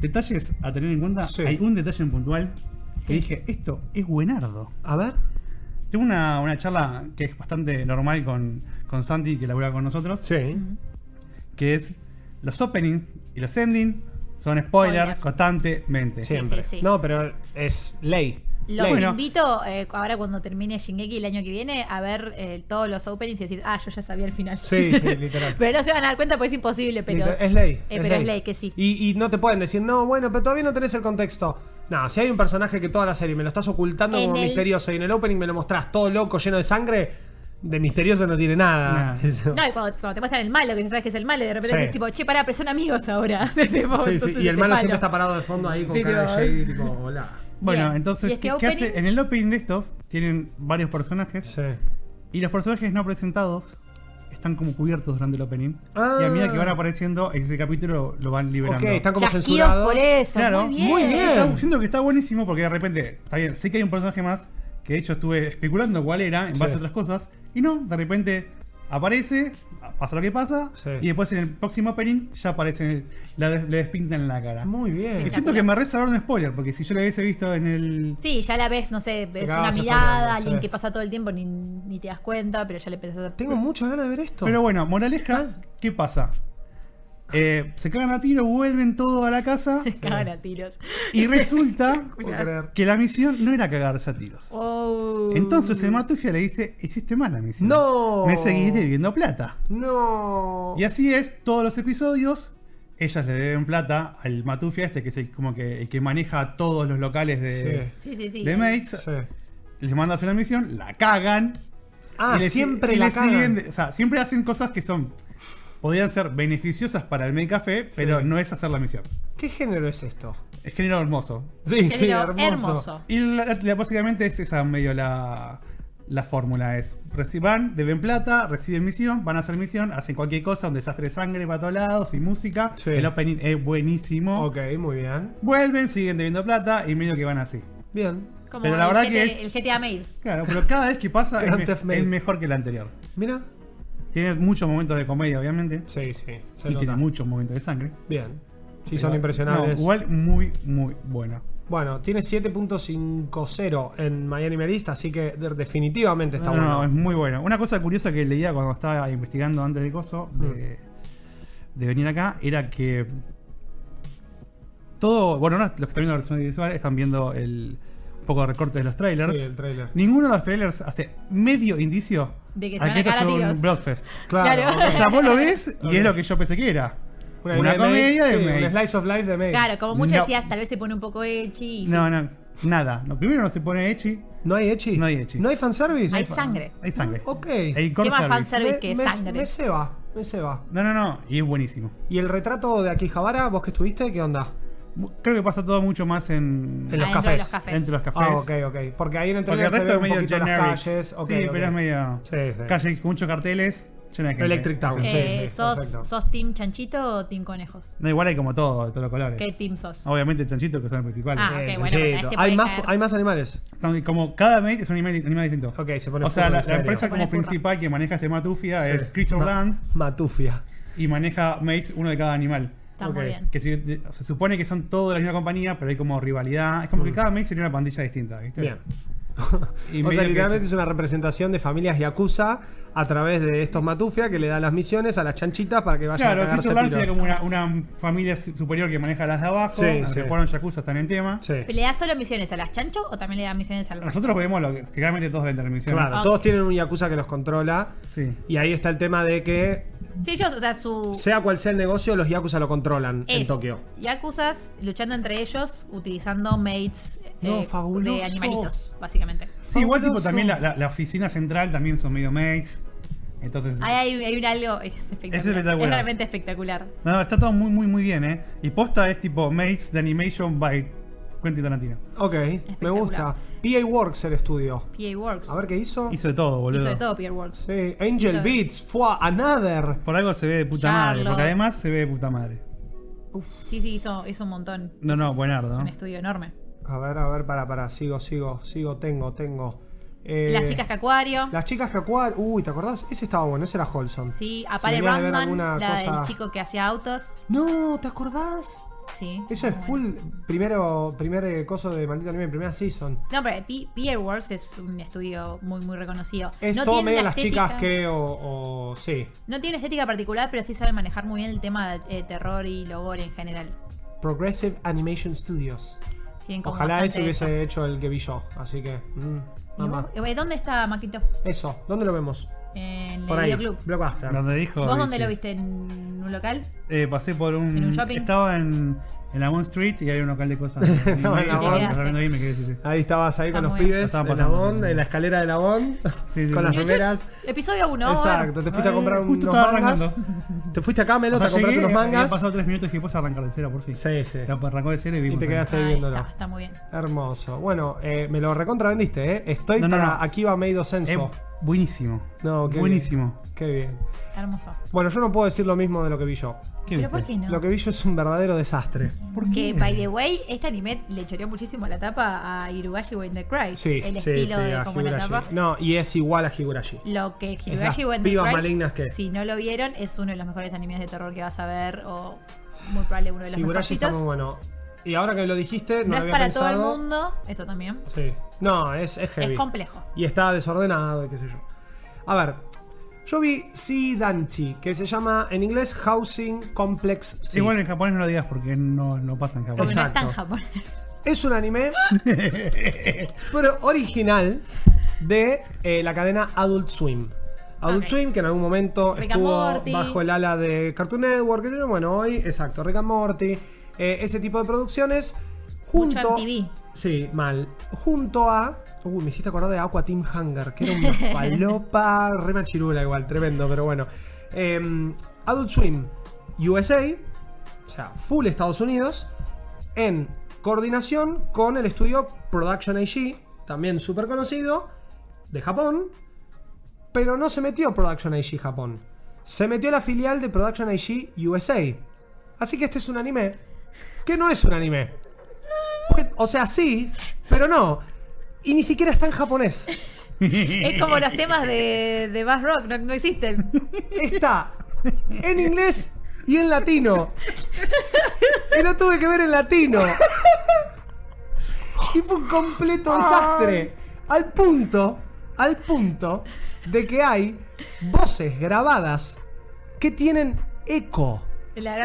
Detalles a tener en cuenta. Sí. Hay un detalle en puntual Sí. que dije, esto es buenardo. A ver. Tengo una, una charla que es bastante normal con, con Santi, que labura con nosotros, Sí. que es los openings y los endings son spoilers Spoiler. constantemente. Siempre. sí, sí. No, pero es ley. Los Ley. Bueno. invito, eh, ahora cuando termine Shingeki el año que viene, a ver eh, todos los openings y decir, ah, yo ya sabía el final. Sí, sí, literal. pero no se van a dar cuenta porque es imposible, pero... Literal, es ley. Eh, pero es ley que sí. Y, y no te pueden decir, no, bueno, pero todavía no tenés el contexto. No, si hay un personaje que toda la serie me lo estás ocultando En como el- misterioso y en el opening me lo mostrás todo loco, lleno de sangre, de misterioso no tiene nada. No, y cuando, cuando te muestran el malo, que ya sabes que es el malo, y de repente Sí. es tipo, che, pará, pero son amigos ahora. Sí, sí, Y el malo siempre está parado de fondo ahí con Sí, cara tipo, de Shady, tipo, hola. Bueno, Bien. entonces, ¿Y este ¿qué, hace? En el opening de estos tienen varios personajes Sí. y los personajes no presentados están como cubiertos durante el opening. Ah. Y a medida que van apareciendo, ese capítulo lo van liberando. Ok, están como Chasquidos censurados. por eso, Claro, muy bien. muy bien. Está- siento que está buenísimo porque de repente, está bien, sé que hay un personaje más que de hecho estuve especulando cuál era en Sí. base a otras cosas y no, de repente aparece, pasa lo que pasa Sí. y después en el próximo opening ya aparece, la des- le despintan la cara. Muy bien. Y siento que me reza un spoiler porque si yo lo hubiese visto en el... Sí, ya la ves, no sé, es una mirada, alguien sí. que pasa todo el tiempo, ni, ni te das cuenta, pero ya le a... Tengo muchas ganas de ver esto. Pero bueno, moraleja, ¿qué pasa? Eh, se cagan a tiro, vuelven todo a la casa Se cagan a tiros. y resulta que la misión no era cagarse a tiros. Oh. Entonces el Matufia le dice, hiciste mal la misión. No. Me seguís debiendo plata. No. Y así es, todos los episodios, ellas le deben plata al Matufia este, que es el, como que el que maneja todos los locales de, Sí, sí, sí. de Mates. Sí. Les manda a hacer una misión, la cagan. Ah, y siempre y la cagan. o sea, siempre hacen cosas que son... Podrían ser beneficiosas para el Make Café, pero no es hacer la misión. ¿Qué género es esto? Es género hermoso. Sí, Género hermoso. Y la- la- básicamente es esa medio la, la fórmula. Es reciban, deben plata, reciben misión, van a hacer misión, hacen cualquier cosa, un desastre de sangre para todos lados y música. Sí. El opening es buenísimo. Ok, muy bien. Vuelven, siguen debiendo plata y medio que van así. Bien. Como Pero la el verdad GT que es- El GTA Made. Claro, pero cada vez que pasa es, me- es mejor que el anterior. Mira. Tiene muchos momentos de comedia, obviamente. Sí, sí. Se y nota. tiene muchos momentos de sangre. Bien. Sí, son impresionables. no, igual muy, muy buena. Bueno, tiene 7.50 en Miami Merist, así que de- definitivamente está No, no, bueno. no, es muy bueno. Una cosa curiosa que leía cuando estaba investigando antes de Coso, de, de venir acá, era que todo, bueno, no, los que están viendo la versión visual están viendo el un poco de recortes de los trailers. Sí, el trailer. Ninguno de los trailers hace medio indicio De que se van a cagar a un. Bloodfest. Claro. O sea, vos lo ves y es lo que yo pensé que era. Una, de comedia Maze, de sí, Maze. Un slice of life de Maze. Claro, como mucho No. decías, tal vez se pone un poco echi. No, no, nada. No, primero no se pone Echi, ¿No hay Echi? No hay ecchi. ¿No hay fanservice? Hay sangre. hay sangre. Ok. Hay ¿Qué más service. fanservice Me, que me- sangre? me se va, me se va. No, no, no. Y es buenísimo. ¿Y el retrato de Akihabara, vos que estuviste, qué onda? Creo que pasa todo mucho más en, En los de cafés. los cafés. dentro de los cafés. Ah, ok, ok. Porque ahí en el Porque el se resto ve es medio generic. las calles. ok, sí, ok. pero es medio. Sí, sí. Calle con muchos carteles. llena de. Electric Town, Sí. sí. Sos. ¿Sos team chanchito o team conejos? No, igual hay como todo, de todos los colores. ¿Qué team sos? Obviamente el chanchito, que son el principal. Ah, Eh, ok, bueno, este hay, más, hay más animales. Como cada mate es un animal, animal distinto. Ok, se pone o sea, la, empresa como principal que maneja este Matufia Sí. es Creature Ma- Land Matufia. y maneja Maze uno de cada animal. Está muy bien. Que se, supone que son todos de la misma compañía, pero hay como rivalidad. Es como que cada Maze sería una pandilla distinta, ¿viste? Mm. Bien. Y o sea, que literalmente es una representación de familias yakuza a través de estos Matufia que le dan las misiones a las chanchitas para que vayan Claro, a a Land tiro. sería como una, una familia su- superior que maneja las de abajo. Sí, las sí. que jugaron Yakuza están en tema. Sí. ¿Le das solo misiones a las chancho o también le das misiones al resto? Nosotros vemos lo que, que realmente todos ven televisión. Claro, Ok. todos tienen un yakuza que los controla. Sí. Y ahí está el tema de que Sí, ellos, o sea, su. sea cual sea el negocio, los Yakuza lo controlan en Eso. Tokio. Yakuzas luchando entre ellos utilizando maids No, eh, fabuloso. de animalitos, básicamente. Sí, igual tipo Fabuloso. también la, la- la oficina central también son medio mates. Entonces. Ahí hay, hay un algo. Es espectacular. Es, espectacular. realmente espectacular. No, no, está todo muy, muy, muy bien, ¿eh? Y posta es tipo mates de animation by Quentin Tarantino. Ok, me gusta. PA Works el estudio. PA Works. A ver qué hizo. Hizo de todo, boludo. Hizo de todo PA Works. Sí, Angel Hizo- Beats, fue Another. Por algo se ve de puta madre, porque además se ve de puta madre. Sí, sí, hizo, hizo un montón. No, no, buenardo. Es un estudio enorme. A ver, a ver, para, para, sigo, sigo, sigo, tengo, tengo. Eh, Las chicas que acuario. Las chicas que acuar. Uy, ¿te acordás? Ese estaba bueno, ese era Holson. Sí, Apare alguna la cosa- del chico que hacía autos. No, ¿te acordás? Sí. Eso es full primero, primer eh, coso de maldito anime, primera season. No, pero P- Works es un estudio muy, muy reconocido. Es no todo tiene medio las chicas que o, o- sí. No tiene estética particular, pero sí sabe manejar muy bien el tema de eh, terror y logor en general. Progressive Animation Studios. Ojalá ese hubiese eso. hecho el que vi yo, así que mm, ¿Y mamá. Eh, ¿Dónde está Maquito? Eso, ¿dónde lo vemos? En Por el ahí, videoclub. Blockbuster. Donde dijo. ¿Vos dónde lo viste? ¿En un local? Eh, pasé por un. ¿En un shopping? Estaba en, en la Bond Street y hay un local de cosas. Estaba en la Y Bond. me quedé ahí y me quedé, sí, sí. Ahí estabas ahí Está con los pibes Estaba en la Bond, sí, sí. en la escalera de la Bond, Sí, sí, con sí. las remeras. Episodio 1. Exacto, te fuiste a comprar justo unos mangas. arrancando. Te fuiste a Camelot O a sea, comprarte llegué, unos había mangas. pasado tres minutos y después arrancar de cero, por fin. Sí, sí. Ya arrancó de cero y Y vimos. te quedaste ahí Ahí viéndolo. está, está muy bien. Hermoso. Bueno, eh, me lo recontravendiste, ¿eh? Estoy No, no, para no. Akiba Meido Senso. buenísimo. No, qué buenísimo. bien. Qué bien. Hermoso. Bueno, yo no puedo decir lo mismo de lo que vi yo. ¿Qué ¿Pero por qué no? Lo que vi yo es un verdadero desastre. Porque, by the way, este anime le choreó muchísimo la tapa a Hirugashi When the Cry. Sí, el sí, estilo sí, de como la Higurashi. tapa. No, y es igual a Higurashi. Lo que las Hirugashi When the Cry, malignas que- si no lo vieron, es uno de los mejores animes de terror que vas a ver. O muy probable uno de los Higurashi está muy bueno. Y ahora que lo dijiste, no, No lo es había para pensado. todo el mundo. Esto también. Sí. No, es, es heavy. Es complejo. y está desordenado y qué sé yo. A ver, yo vi Sidanchi, que se llama en inglés Housing Complex C. Igual en japonés no lo digas porque no, no pasa en japonés. Porque no está en Exacto. Japón. Es un anime, pero original de eh, la cadena Adult Swim. Adult. Swim, que en algún momento Rick estuvo bajo el ala de Cartoon Network. Bueno, hoy, exacto, Rick and Morty, eh, ese tipo de producciones. Mucho Junto, MTV. Sí, mal. Junto a. Uy, me hiciste acordar de Aqua Team Hunger, que era una palopa re machirula igual, tremendo, pero bueno. Em, Adult Swim USA, o sea, full Estados Unidos, en coordinación con el estudio Production AG, también súper conocido, de Japón, pero no se metió Production AG Japón. Se metió la filial de Production AG USA. Así que este es un anime que no es un anime. Porque- o sea, sí, pero no. Y ni siquiera está en japonés. Es como los temas de, de Bass Rock, no, no existen. Está en inglés y en latino. Y lo tuve que ver en latino. Y fue un completo desastre. Al punto, al punto de que hay voces grabadas que tienen eco.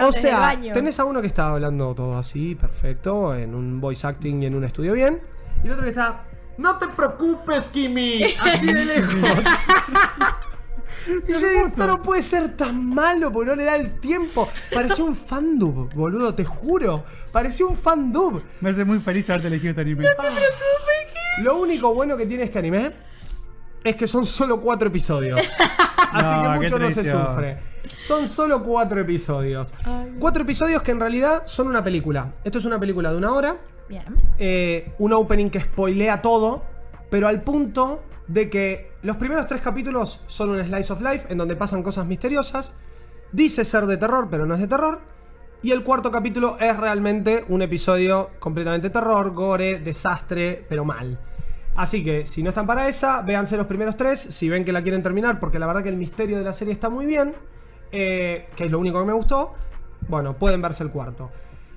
O sea, baño. tenés a uno que está hablando todo así, perfecto, en un voice acting y en un estudio bien. Y el otro que está, no te preocupes, Kimi, así de lejos. Y yo digo, esto no puede ser tan malo porque no le da el tiempo. Parecía un fandub, boludo, te juro. Parecía un fandub. Me hace muy feliz haberte elegido este anime. Lo único bueno que tiene este anime es que son solo cuatro episodios. Así No, que mucho no se sufre. Son solo cuatro episodios. Cuatro episodios que en realidad son una película. Esto es una película de una hora. Bien. eh, un opening que spoilea todo, pero al punto de que los primeros tres capítulos son un slice of life en donde pasan cosas misteriosas. Dice ser de terror, pero no es de terror. Y el cuarto capítulo es realmente un episodio completamente terror, gore, desastre, pero mal. Así que si no están para esa, véanse los primeros tres. Si ven que la quieren terminar, porque la verdad que el misterio de la serie está muy bien, eh, que es lo único que me gustó, bueno, pueden verse el cuarto.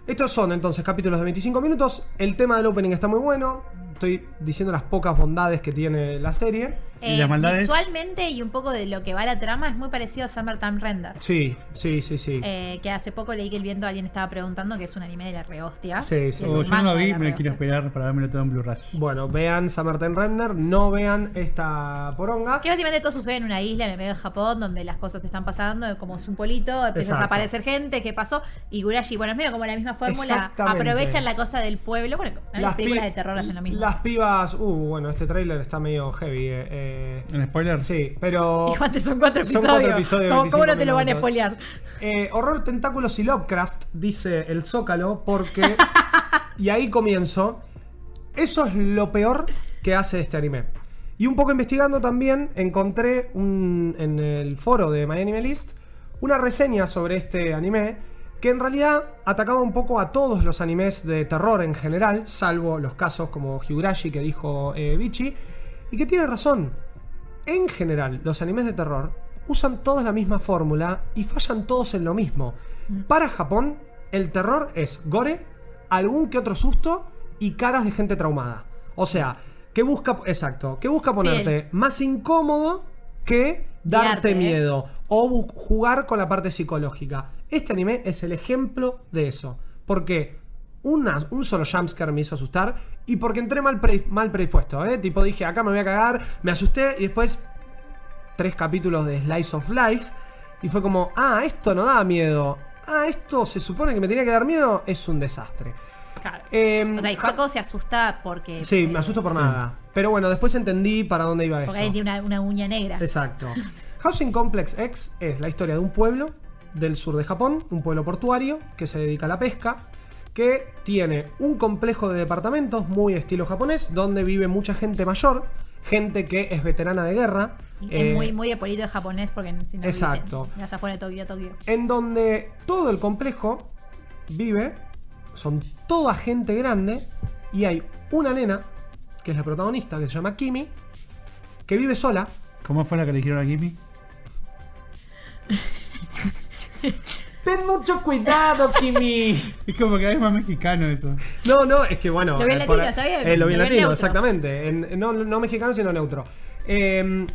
Estos son entonces capítulos de 25 minutos. El tema del opening está muy bueno. estoy diciendo las pocas bondades que tiene la serie. ¿Y las maldades? Eh, Visualmente y un poco de lo que va la trama es muy parecido a Summertime Render. Sí, sí, sí, sí. Eh, que hace poco leí que el viento alguien estaba preguntando que es un anime de la rehostia. Sí, sí. Oh, yo no lo vi, me lo quiero esperar para vérmelo todo en Blu-ray. Bueno, vean Summertime Render, no vean esta poronga. Que básicamente todo sucede en una isla en el medio de Japón donde las cosas están pasando, como es un polito, empieza a aparecer gente, ¿qué pasó? Y Gurashi, bueno, es medio como la misma fórmula, aprovechan la cosa del pueblo, bueno, las, películas pi- de terror hacen lo mismo. Las pibas. Uh, bueno, este tráiler está medio heavy. eh, eh, ¿En spoiler? sí, pero. Juanse, son cuatro Son episodios. cuatro episodios, ¿Cómo, 25 cómo no te lo van a spoilear? Eh, horror, tentáculos y Lovecraft, dice el Zócalo, porque. y ahí comienzo. Eso es lo peor que hace este anime. Y un poco investigando también, encontré un- en el foro de My Anime List una reseña sobre este anime que en realidad atacaba un poco a todos los animes de terror en general, salvo los casos como Higurashi que dijo eh, Bichi, y que tiene razón. En general, los animes de terror usan todos la misma fórmula y fallan todos en lo mismo. Para Japón, el terror es gore, algún que otro susto y caras de gente traumada. O sea, que busca, exacto, que busca ponerte más incómodo que darte ¿eh? miedo o jugar con la parte psicológica. Este anime es el ejemplo de eso. Porque una- un solo jumpscare me hizo asustar y porque entré mal, pre- mal predispuesto. ¿eh? Tipo dije, acá me voy a cagar, me asusté y después tres capítulos de Slice of Life y fue como, ah, esto no da miedo. Ah, esto se supone que me tenía que dar miedo, es un desastre. Claro. Em, o sea, y Jaco se asusta porque. Sí, me asusto por nada. Pero bueno, después entendí para dónde iba esto. Porque ahí tiene una, una uña negra. Exacto. Housing Complex X es la historia de un pueblo del sur de Japón, un pueblo portuario que se dedica a la pesca, que tiene un complejo de departamentos muy estilo japonés, donde vive mucha gente mayor, gente que es veterana de guerra. Y eh, es muy, muy de polito de japonés porque si no exacto. dicen, las afuera de Tokio, Tokio. en donde todo el complejo vive, son toda gente grande, y hay una nena, que es la protagonista, que se llama Kimi, que vive sola. ¿Cómo fue la que le dijeron a Kimi? Ten mucho cuidado, Kimi. Es como que es más mexicano eso. No, no, es que bueno. Lo vi en eh, latino, está bien, eh, lo vi en lo vi en latino, neutro. exactamente. En- no, no mexicano, sino neutro. Eh,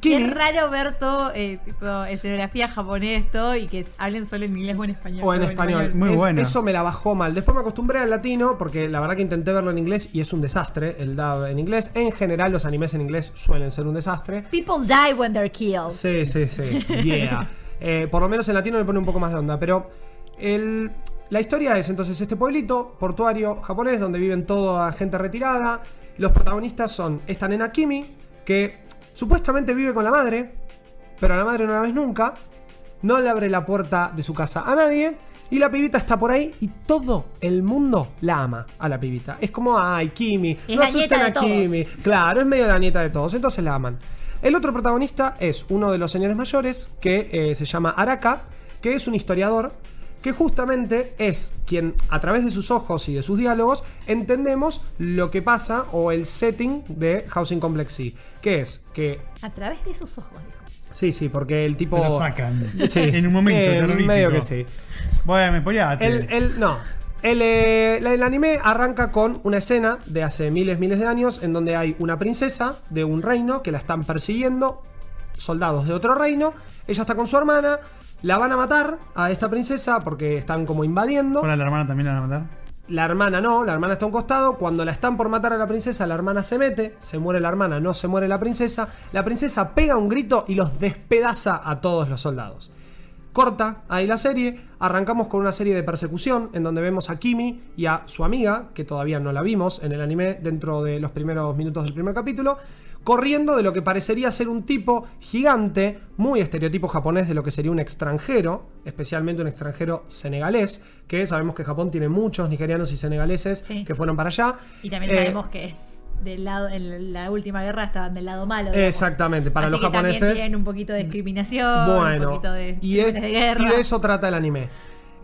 Qué Kimi, raro ver todo, eh, tipo, escenografía japonés, todo, y que hablen solo en inglés o en español. o en español. Muy Es- buena. Eso me la bajó mal. Después me acostumbré al latino, porque la verdad que intenté verlo en inglés y es un desastre el dub en inglés. En general, los animes en inglés suelen ser un desastre. People die when they're killed. Sí, sí, sí. Yeah. Eh, por lo menos en latino le pone un poco más de onda. Pero el- la historia es entonces este pueblito portuario japonés donde viven toda gente retirada. Los protagonistas son esta nena Kimi, que supuestamente vive con la madre, pero a la madre no la ves nunca. No le abre la puerta de su casa a nadie. Y la pibita está por ahí y todo el mundo la ama a la pibita. Es como, ay, Kimi, no asusten a todos. Kimi. Claro, es medio la nieta de todos, entonces la aman. El otro protagonista es uno de los señores mayores que eh, se llama Araka, que es un historiador que justamente es quien a través de sus ojos y de sus diálogos entendemos lo que pasa o el setting de Housing Complex C, que es que A través de sus ojos, dijo. sí, sí, porque el tipo Te lo sacan. Sí, En un momento eh, terrorífico. medio que sí. Bueno, me spoileaste. El, el- no. El, eh, el anime arranca con una escena de hace miles, miles de años en donde hay una princesa de un reino que la están persiguiendo soldados de otro reino. Ella está con su hermana, la van a matar a esta princesa porque están como invadiendo. Ahora la hermana también la van a matar. La hermana no, la hermana está a un costado. Cuando la están por matar a la princesa, la hermana se mete, se muere la hermana, no se muere la princesa. La princesa pega un grito y los despedaza a todos los soldados. Corta ahí la serie, arrancamos con una serie de persecución en donde vemos a Kimi y a su amiga, que todavía no la vimos en el anime dentro de los primeros minutos del primer capítulo, corriendo de lo que parecería ser un tipo gigante, muy estereotipo japonés de lo que sería un extranjero, especialmente un extranjero senegalés, que sabemos que Japón tiene muchos nigerianos y senegaleses Sí. que fueron para allá. Y también Eh, sabemos que del lado, en la última guerra estaban del lado malo. digamos. Exactamente, para Así los que también japoneses. tienen un poquito de discriminación, un Bueno, poquito de, y, es- crímenes de guerra. y de eso trata el anime.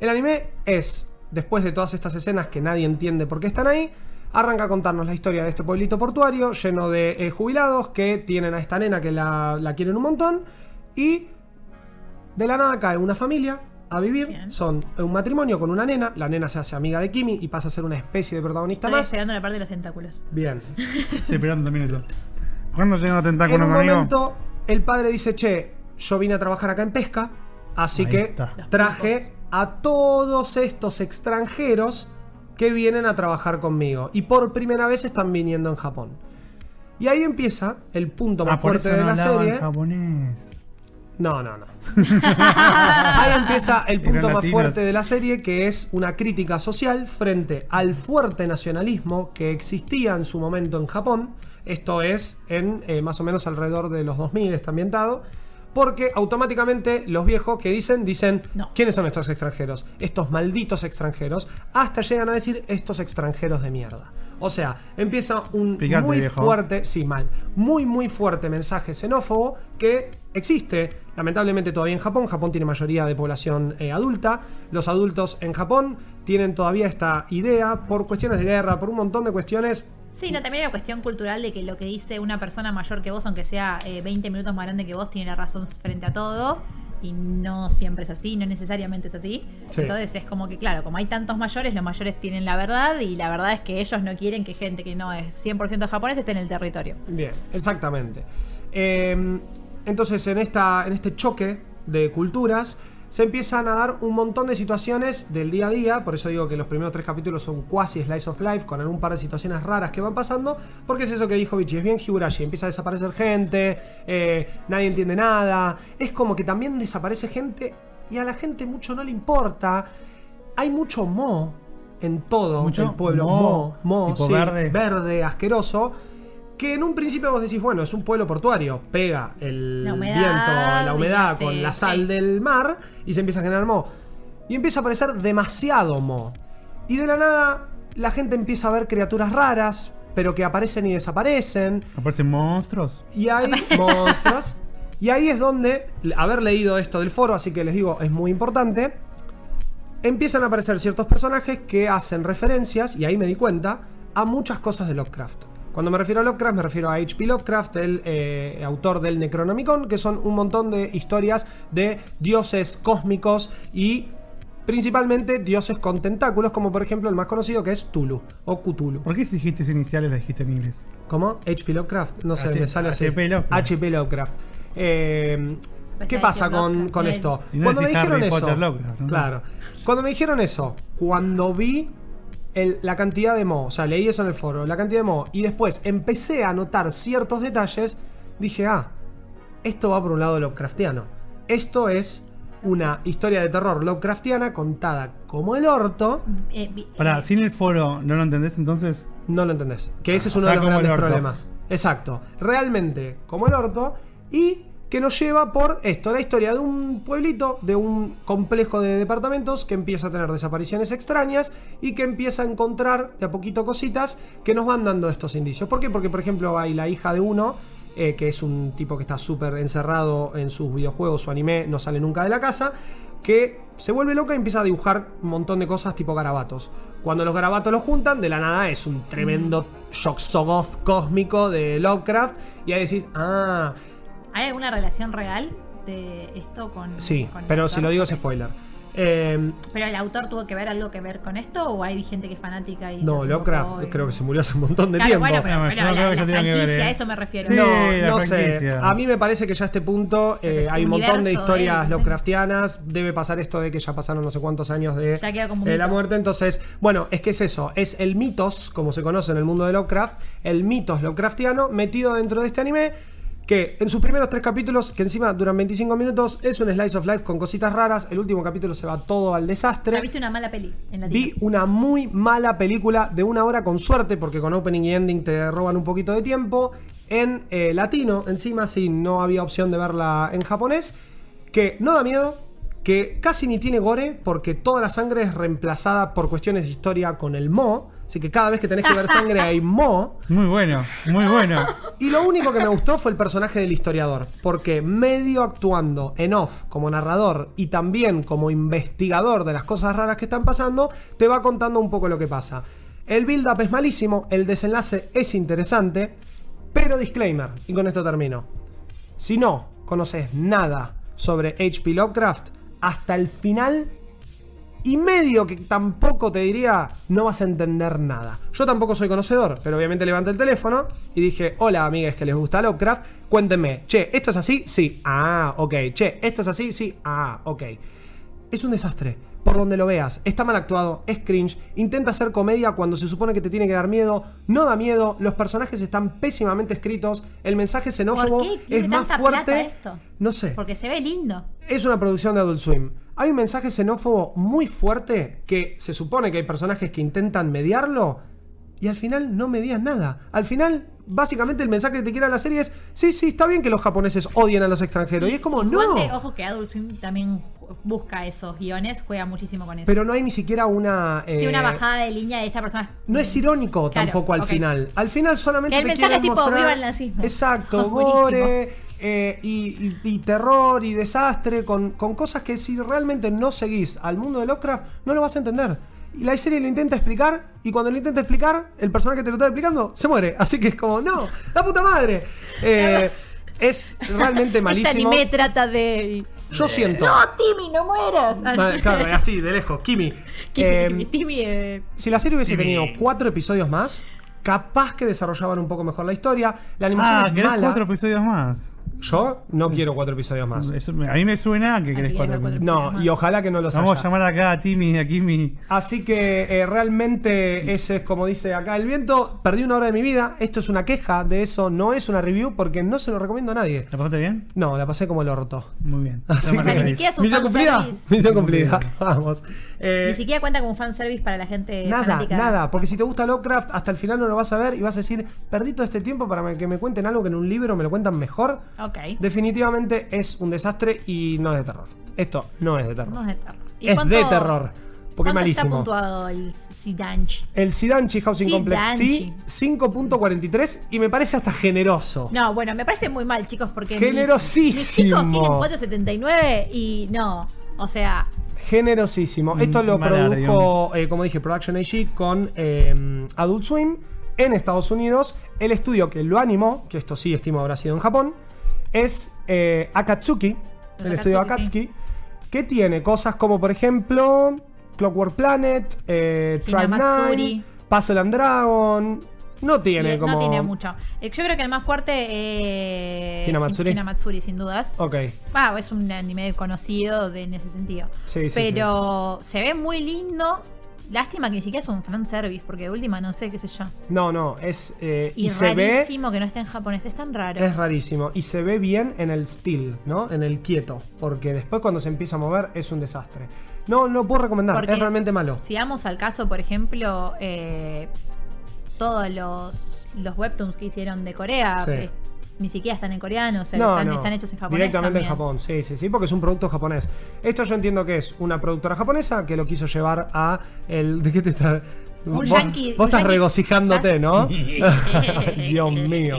El anime es, después de todas estas escenas que nadie entiende por qué están ahí, arranca a contarnos la historia de este pueblito portuario lleno de eh, jubilados que tienen a esta nena que la, la quieren un montón y de la nada cae una familia a vivir. Bien. Son un matrimonio con una nena. La nena se hace amiga de Kimi y pasa a ser una especie de protagonista Estoy más. esperando la parte de los tentáculos. Bien. Estoy esperando también eso. ¿Cuándo llegan los En tentáculos, un amigo? momento, el padre dice, che, yo vine a trabajar acá en pesca, así Ahí que está. Traje a todos estos extranjeros que vienen a trabajar conmigo. Y por primera vez están viniendo en Japón. Y ahí empieza el punto más Ah, por fuerte eso de no la hablaban serie. japonés. No, no, no. Ahí empieza el punto más fuerte de la serie, que es una crítica social frente al fuerte nacionalismo que existía en su momento en Japón. Esto es en eh, más o menos alrededor de los 2000 está ambientado. Porque automáticamente los viejos que dicen, dicen, No. ¿quiénes son estos extranjeros? Estos malditos extranjeros. Hasta llegan a decir, estos extranjeros de mierda. O sea, empieza un Picante, muy viejo. fuerte, sí, mal, muy, muy fuerte mensaje xenófobo que existe, lamentablemente todavía en Japón. Japón tiene mayoría de población eh, adulta. Los adultos en Japón tienen todavía esta idea por cuestiones de guerra, por un montón de cuestiones. Sí, no, también hay una cuestión cultural de que lo que dice una persona mayor que vos, aunque sea eh, 20 minutos más grande que vos, tiene la razón frente a todo. Y no siempre es así, no necesariamente es así. Sí. Entonces es como que, claro, como hay tantos mayores, los mayores tienen la verdad y la verdad es que ellos no quieren que gente que no es 100% japonés esté en el territorio. Bien, exactamente. Eh, entonces, en, esta, en este choque de culturas, se empiezan a dar un montón de situaciones del día a día. Por eso digo que los primeros tres capítulos son cuasi slice of life, con algún par de situaciones raras que van pasando. Porque es eso que dijo Vichy, es bien Higurashi. Empieza a desaparecer gente, eh, nadie entiende nada. Es como que también desaparece gente y a la gente mucho no le importa. Hay mucho mo en todo ¿Mucho? el pueblo. Mo, Mo, mo, tipo sí, verde. verde, asqueroso. Que en un principio vos decís, bueno, es un pueblo portuario, pega el La humedad viento, la humedad con la sal sí. del mar y se empieza a generar moho. Y empieza a aparecer demasiado moho. Y de la nada la gente empieza a ver criaturas raras, pero que aparecen y desaparecen. ¿Aparecen monstruos? Y hay monstruos. Y ahí es donde, haber leído esto del foro, así que les digo, es muy importante. Empiezan a aparecer ciertos personajes que hacen referencias, y ahí me di cuenta, a muchas cosas de Lovecraft. Cuando me refiero a Lovecraft, me refiero a H.P. Lovecraft, el eh, autor del Necronomicon, que son un montón de historias de dioses cósmicos y principalmente dioses con tentáculos, como por ejemplo el más conocido que es Tulu o Cthulhu. ¿Por qué si dijiste iniciales la dijiste en inglés? ¿Cómo? H.P. Lovecraft. No sé, H- me sale así. H.P. Lovecraft. H.P. Lovecraft. Eh, Pues ¿Qué pasa con, con esto? Si no cuando me dijeron Harry eso. Potter, Lovecraft, ¿no? Claro. Cuando me dijeron eso, cuando vi el- la cantidad de mo, o sea, leí eso en el foro, la cantidad de mo, y después empecé a notar ciertos detalles, dije, ah, esto va por un lado Lovecraftiano. Esto es una historia de terror Lovecraftiana contada como el orto. Eh, Pará, eh, sin el foro, ¿no lo entendés entonces? No lo entendés. Que ese es O uno sea, de los grandes problemas. Exacto. Realmente como el orto. Y que nos lleva por esto, la historia de un pueblito, de un complejo de departamentos que empieza a tener desapariciones extrañas y que empieza a encontrar de a poquito cositas que nos van dando estos indicios. ¿Por qué? Porque, por ejemplo, hay la hija de uno, eh, que es un tipo que está súper encerrado en sus videojuegos, su anime, no sale nunca de la casa, que se vuelve loca y empieza a dibujar un montón de cosas tipo garabatos. Cuando los garabatos los juntan, de la nada es un tremendo Shocksogoth cósmico de Lovecraft. Y ahí decís, ah, ¿Hay alguna relación real de esto con.? sí, con pero si lo digo es spoiler. Eh, ¿Pero el autor tuvo que ver algo que ver con esto o hay gente que es fanática y. no, Lovecraft creo que se murió hace un montón de Claro, tiempo. bueno, pero, No, pero no la, creo que la ver, franquicia, a eso me refiero. Sí. no, la no sé. A mí me parece que ya a este punto eh, hay un montón de historias de- Lovecraftianas. Debe pasar esto de que ya pasaron no sé cuántos años de, de la muerte. Entonces, bueno, es que es eso. Es el mitos, como se conoce en el mundo de Lovecraft, el mitos Lovecraftiano metido dentro de este anime. Que en sus primeros tres capítulos, que encima duran 25 minutos, es un slice of life con cositas raras. El último capítulo se va todo al desastre. ¿Ya viste una mala peli en la Vi una muy mala película de una hora con suerte, porque con opening y ending te roban un poquito de tiempo, en eh, latino, encima, si no había opción de verla en japonés, que no da miedo, que casi ni tiene gore, porque toda la sangre es reemplazada por cuestiones de historia con el mo, así que cada vez que tenés que ver sangre hay mo. Muy bueno, muy bueno. Y lo único que me gustó fue el personaje del historiador, porque medio actuando en off como narrador y también como investigador de las cosas raras que están pasando, te va contando un poco lo que pasa. El build-up es malísimo, el desenlace es interesante, pero disclaimer, y con esto termino. Si no conoces nada sobre H.P. Lovecraft, hasta el final y medio que tampoco te diría no vas a entender nada. Yo tampoco soy conocedor, pero obviamente levanté el teléfono y dije, hola amigas que les gusta Lovecraft, cuéntenme, che, ¿esto es así? Sí, ah, ok, che, ¿esto es así? Sí, ah, ok. Es un desastre. Por donde lo veas, está mal actuado, es cringe, intenta hacer comedia cuando se supone que te tiene que dar miedo, no da miedo, los personajes están pésimamente escritos, el mensaje xenófobo ¿Por qué tiene es más tanta fuerte. plata esto? No sé. Porque se ve lindo. Es una producción de Adult Swim. Hay un mensaje xenófobo muy fuerte que se supone que hay personajes que intentan mediarlo y al final no median nada. Al final, básicamente el mensaje que te quiere la serie es, sí, sí, está bien que los japoneses odien a los extranjeros. Y es como, no. ojo que Adult Swim también busca esos guiones, juega muchísimo con eso. Pero no hay ni siquiera una... sí, eh, una bajada de línea de esta persona. No es irónico Claro, tampoco al final. Al final solamente Que el te mensaje es tipo, mostrar- "Viva el nazismo". Exacto, gore eh, y, y- y terror y desastre con, con cosas que si realmente no seguís al mundo de Lovecraft no lo vas a entender. Y la serie lo intenta explicar y cuando lo intenta explicar, el personaje que te lo está explicando se muere. Así que es como, no, la puta madre. Eh, es realmente Este malísimo. anime trata de. Yo siento... ¡No, Timmy, no mueras! Claro, así, de lejos, Kimi. Timmy, Eh, Timmy, eh, si la serie hubiese Timmy. tenido cuatro episodios más, capaz que desarrollaban un poco mejor la historia. La animación Ah, es ¿querés mala. cuatro episodios más? Yo no quiero cuatro episodios más. Eso a mí me suena que querés que cuatro querés cuatro episodios. No, y ojalá que no los Vamos a haya. llamar acá a Timmy, a Kimi. Así que eh, realmente ese es como dice acá el viento. Perdí una hora de mi vida. Esto es una queja de eso. No es una review porque no se lo recomiendo a nadie. ¿La pasaste bien? No, la pasé como el orto. Muy bien. Así Estamos O sea, ni acá. siquiera es un Misión cumplida. fanservice. Misión cumplida. Vamos. Eh, Ni siquiera cuenta como fanservice para la gente Nada, fanática. nada, porque si te gusta Lovecraft, hasta el final no lo vas a ver y vas a decir, perdí todo este tiempo para que me cuenten algo que en un libro me lo cuentan mejor. Ok. Definitivamente es un desastre y no es de terror. Esto no es de terror. No es de terror. ¿Y es cuánto- de terror. Porque es ¿cuánto está malísimo. puntuado el Sidanch? El Sidanchi Housing Complex sí, Sidanchi. 5.43 y me parece hasta generoso. No, bueno, me parece muy mal, chicos, porque mis- Generosísimo. Mis, chicos tienen 4.79 y no. O sea, Generosísimo. Esto lo produjo, eh, como dije, Production AG con eh, Adult Swim en Estados Unidos. El estudio que lo animó, que esto sí estimo habrá sido en Japón, es eh, Akatsuki, el, estudio Akatsuki, que tiene cosas como, por ejemplo, Clockwork Planet, eh, Tribe. 9, Puzzle and Dragon. No tiene y- como. no tiene mucho. Eh, Yo creo que el más fuerte es Hinamatsuri. Hinamatsuri, sin dudas. Ok. Ah, es un anime conocido de- en ese sentido. Sí, sí, Pero se ve muy lindo. Lástima que ni siquiera es un fanservice, porque de última no sé, qué sé yo. No, no, es. eh, Y, y se ve. rarísimo que no esté en japonés, es tan raro. Es rarísimo. Y se ve bien en el still, ¿no? En el quieto. Porque después cuando se empieza a mover es un desastre. No, no puedo recomendar. Porque es realmente malo. Si vamos al caso, por ejemplo, eh, todos los, los webtoons que hicieron de Corea, Sí. eh, ni siquiera están en coreano, o sea, No, están, no. están hechos en japonés. Directamente también. en Japón, sí, sí, sí, porque es un producto japonés. Esto yo entiendo que es una productora japonesa que lo quiso llevar a el. ¿De qué te está.? vos, yankee- vos un estás yankee- regocijándote, ¿no? Dios mío.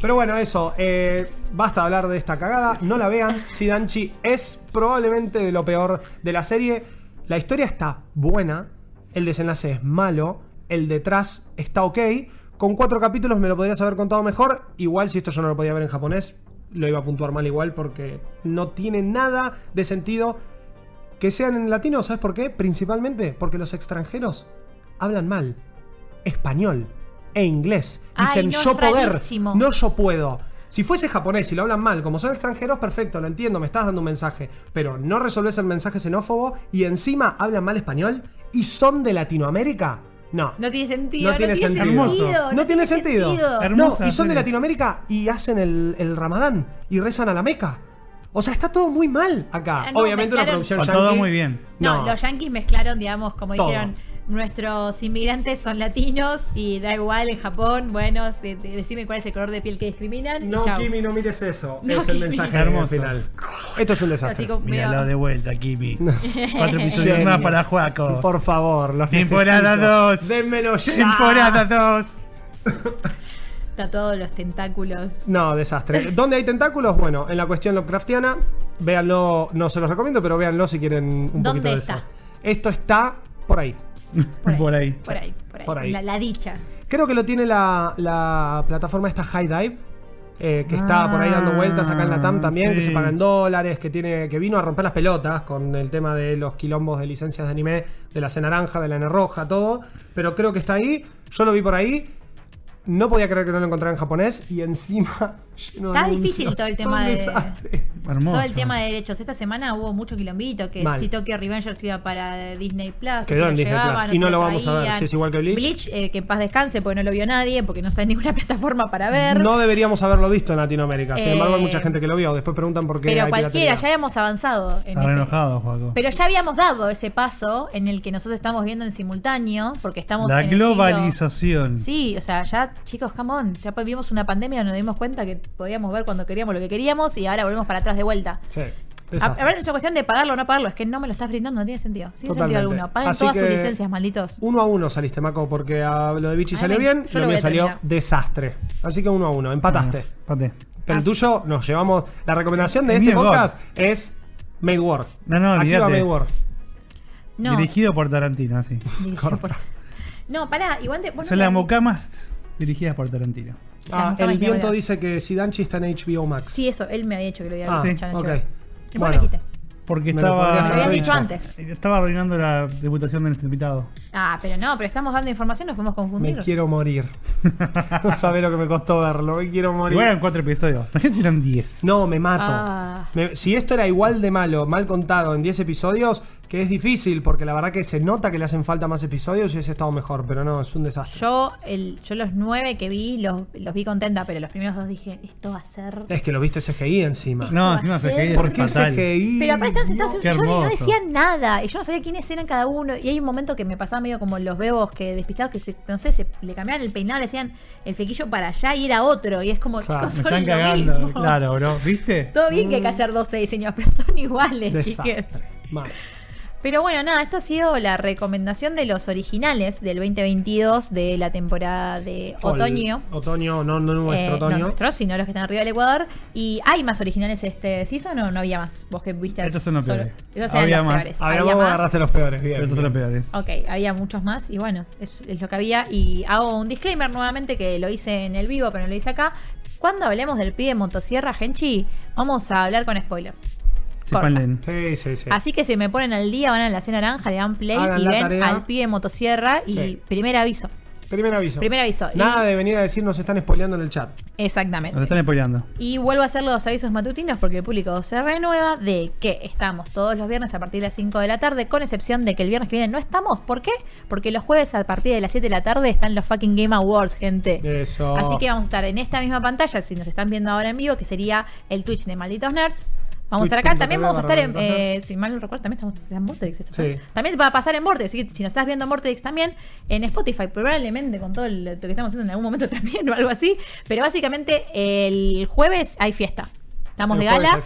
Pero bueno, eso. eh, basta hablar de esta cagada. No la vean. Sidanchi es probablemente de lo peor de la serie. La historia está buena. El desenlace es malo. El detrás está ok. Con cuatro capítulos me lo podrías haber contado mejor. Igual si esto yo no lo podía ver en japonés, lo iba a puntuar mal igual porque no tiene nada de sentido que sean en latino. ¿Sabes por qué? Principalmente porque los extranjeros hablan mal español e inglés. Ay, Dicen no, yo poder, rarísimo. no yo puedo. Si fuese japonés y lo hablan mal, como son extranjeros, perfecto, lo entiendo, me estás dando un mensaje. Pero no resolves el mensaje xenófobo y encima hablan mal español y son de Latinoamérica. No. No tiene sentido. No tiene sentido. Hermoso. No, tiene sentido. Hermosa No, y son de. Latinoamérica y hacen el, el ramadán y rezan a la Meca. O sea, está todo muy mal acá. No, Obviamente una producción Está todo yankee. muy bien. No, los yankees mezclaron, digamos, como Todo. dijeron, nuestros inmigrantes son latinos y da igual en Japón, bueno, de- de- decime cuál es el color de piel que discriminan. No, chau. Kimi, no mires eso. No, es el mensaje Hermoso. final. Esto es un desastre. Como Míralo de vuelta, Kimi. Cuatro episodios Genio. más para Juaco. Por favor, los Temporada necesito. 2. Dénmelo ya. Temporada 2. Está todos los tentáculos. No, desastre. ¿Dónde hay tentáculos? Bueno, en la cuestión Lovecraftiana. Véanlo, no se los recomiendo, pero véanlo si quieren un ¿Dónde poquito de está? eso. Esto está por ahí. Por ahí. Por ahí, por ahí. Por ahí. La, la dicha. Creo que lo tiene la, la plataforma esta High Dive. eh, que está por ahí dando vueltas acá en la TAM también, que se paga en dólares, que tiene que vino a romper las pelotas con el tema de los quilombos de licencias de anime, de la C naranja, de la N roja, todo. Pero creo que está ahí. Yo lo vi por ahí. No podía creer que no lo encontrara en japonés y encima lleno de Está difícil todo el tema un de- desastre. Hermoso. Todo el tema de derechos. Esta semana hubo mucho quilombito, que Mal. si Tokyo Revengers iba para Disney Plus, Quedó en Disney llevaban, Plus. o Y no lo vamos a ver, si es igual que Bleach. Bleach, eh, que en paz descanse, porque no lo vio nadie, porque no está en ninguna plataforma para ver. No deberíamos haberlo visto en Latinoamérica. Sin Eh, embargo, hay mucha gente que lo vio. Después preguntan por qué. pero hay cualquiera, piratería. ya habíamos avanzado en ese. enojado. Pero ya habíamos dado ese paso en el que nosotros estamos viendo en simultáneo, porque estamos La en el siglo- globalización. Sí, o sea, ya, chicos, come on. Ya vivimos una pandemia, nos dimos cuenta que podíamos ver cuando queríamos lo que queríamos y ahora volvemos para atrás de vuelta. Sí. A, desastre. a ver, es una cuestión de pagarlo o no pagarlo. Es que no me lo estás brindando, no tiene sentido. Sin Totalmente. sentido alguno. Paguen Así todas sus licencias, malditos. Uno a uno saliste, Maco, porque a lo de Vichy Ay, salió me- bien, yo lo lo mío salió desastre. Así que uno a uno, empataste. Pate. Pero el Ah. tuyo nos llevamos. La recomendación de El este podcast es Made War. No, no, Aquí va olvídate. Made War. No. Dirigido por Tarantino, sí. Dirigido por- No, pará, igual te. vos no te- mocamas dirigidas por Tarantino. Ah, el viento dice que Sidanchi está en HBO Max. Sí, eso, él me había dicho que lo había Ah, visto. sí, ya no ok. Y Bueno. Porque Me estaba. Lo dicho antes. Estaba arruinando la reputación de nuestro invitado. Ah, pero no, pero estamos dando información, nos podemos confundir. Me quiero morir. no sabe lo que me costó verlo. Me quiero morir. Igual eran cuatro episodios. Imagínate si eran diez. No, me mato. Ah. Me- si esto era igual de malo, mal contado en 10 episodios, que es difícil, porque la verdad que se nota que le hacen falta más episodios y hubiese estado mejor, pero no, es un desastre. Yo, el, yo los nueve que vi, los, los vi contenta, pero los primeros dos dije, esto va a ser. Es que lo viste CGI encima. Esto No, encima ser- CGI ¿Por qué fatal. CGI? Pero aparte están sentados en un Qué sillón y no decían nada. Y yo no sabía quiénes eran cada uno. Y hay un momento que me pasaba medio como los bebos que despistados que se, no sé, se le cambiaban el peinado, le decían el flequillo para allá y era otro. Y es como, Claro, chicos, Me son están lo cagando. mismo. Claro, bro. ¿Viste? Todo bien que hay que hacer 12 diseños, pero son iguales, Desastre. Pero bueno, nada, esto ha sido la recomendación de los originales del 2022 de la temporada de Fall. otoño. Otoño, no, no nuestro Eh, otoño. No nuestros, sino los que están arriba del Ecuador. ¿Y hay más originales este season o no había más? Vos que viste. Estos son los peores. Estos eran Había los más. peores. Había Había más. agarraste los peores, bien. Pero estos son los peores. Ok, había muchos más y bueno, es, es lo que había. Y hago un disclaimer nuevamente que lo hice en el vivo, pero no lo hice acá. Cuando hablemos del pibe motosierra, Genchi, vamos a hablar con spoiler. Sí, sí, sí. Así que si me ponen al día, van a la cena naranja, le dan play Hagan y ven tarea. al pibe motosierra y Sí. primer aviso. Primer aviso. Primer aviso. Y- Nada de venir a decir nos están spoileando en el chat. Exactamente. Nos están spoileando. Y vuelvo a hacer los avisos matutinos porque el público se renueva de que estamos todos los viernes a partir de las 5 de la tarde, con excepción de que el viernes que viene no estamos. ¿Por qué? Porque los jueves a partir de las 7 de la tarde están los fucking Game Awards, gente. Eso. Así que vamos a estar en esta misma pantalla, si nos están viendo ahora en vivo, que sería el Twitch de Malditos Nerds. Vamos a estar acá. También vamos a estar en. Eh, si mal no recuerdo, también estamos en Vortex. esto, Sí. También va a pasar en Vortex. Así que si nos estás viendo en Vortex también, en Spotify, probablemente con todo el- lo que estamos haciendo en algún momento también o algo así. Pero básicamente el jueves hay fiesta. Estamos El de gala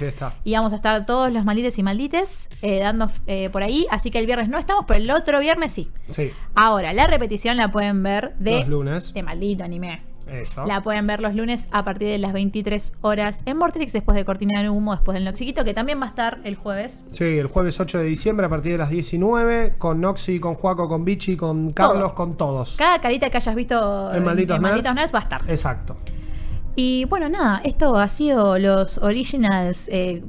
y vamos a estar todos los maldites y maldites eh, dando eh, por ahí. Así que el viernes no estamos, pero el otro viernes sí. Sí. Ahora, la repetición la pueden ver de, Los lunes. de maldito anime. Eso. La pueden ver los lunes a partir de las 23 horas en Vortex, después de Cortina de Humo, después del Noxiquito, que también va a estar el jueves. Sí, el jueves 8 de diciembre a partir de las 19 con Noxy, con Juaco, con Bichi, con Carlos, Todo. con todos. Cada carita que hayas visto En Malditos Nerds. Nerds va a estar. Exacto. Y bueno, nada, esto ha sido los originals eh,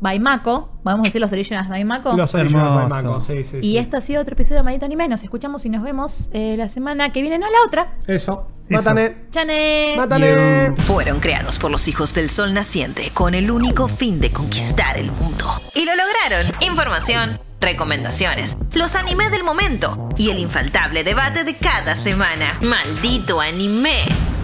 by Mako. Podemos decir los originals by Mako. Los originales de Hermoso. Maco, sí, sí, y sí. esto ha sido otro episodio de Maldito Anime. Nos escuchamos y nos vemos eh, la semana que viene, no la otra. Eso. Mátane. ¡Chane! Mátane. Fueron creados por los hijos del sol naciente con el único fin de conquistar el mundo. Y lo lograron. Información, recomendaciones, los anime del momento y el infaltable debate de cada semana. Maldito anime.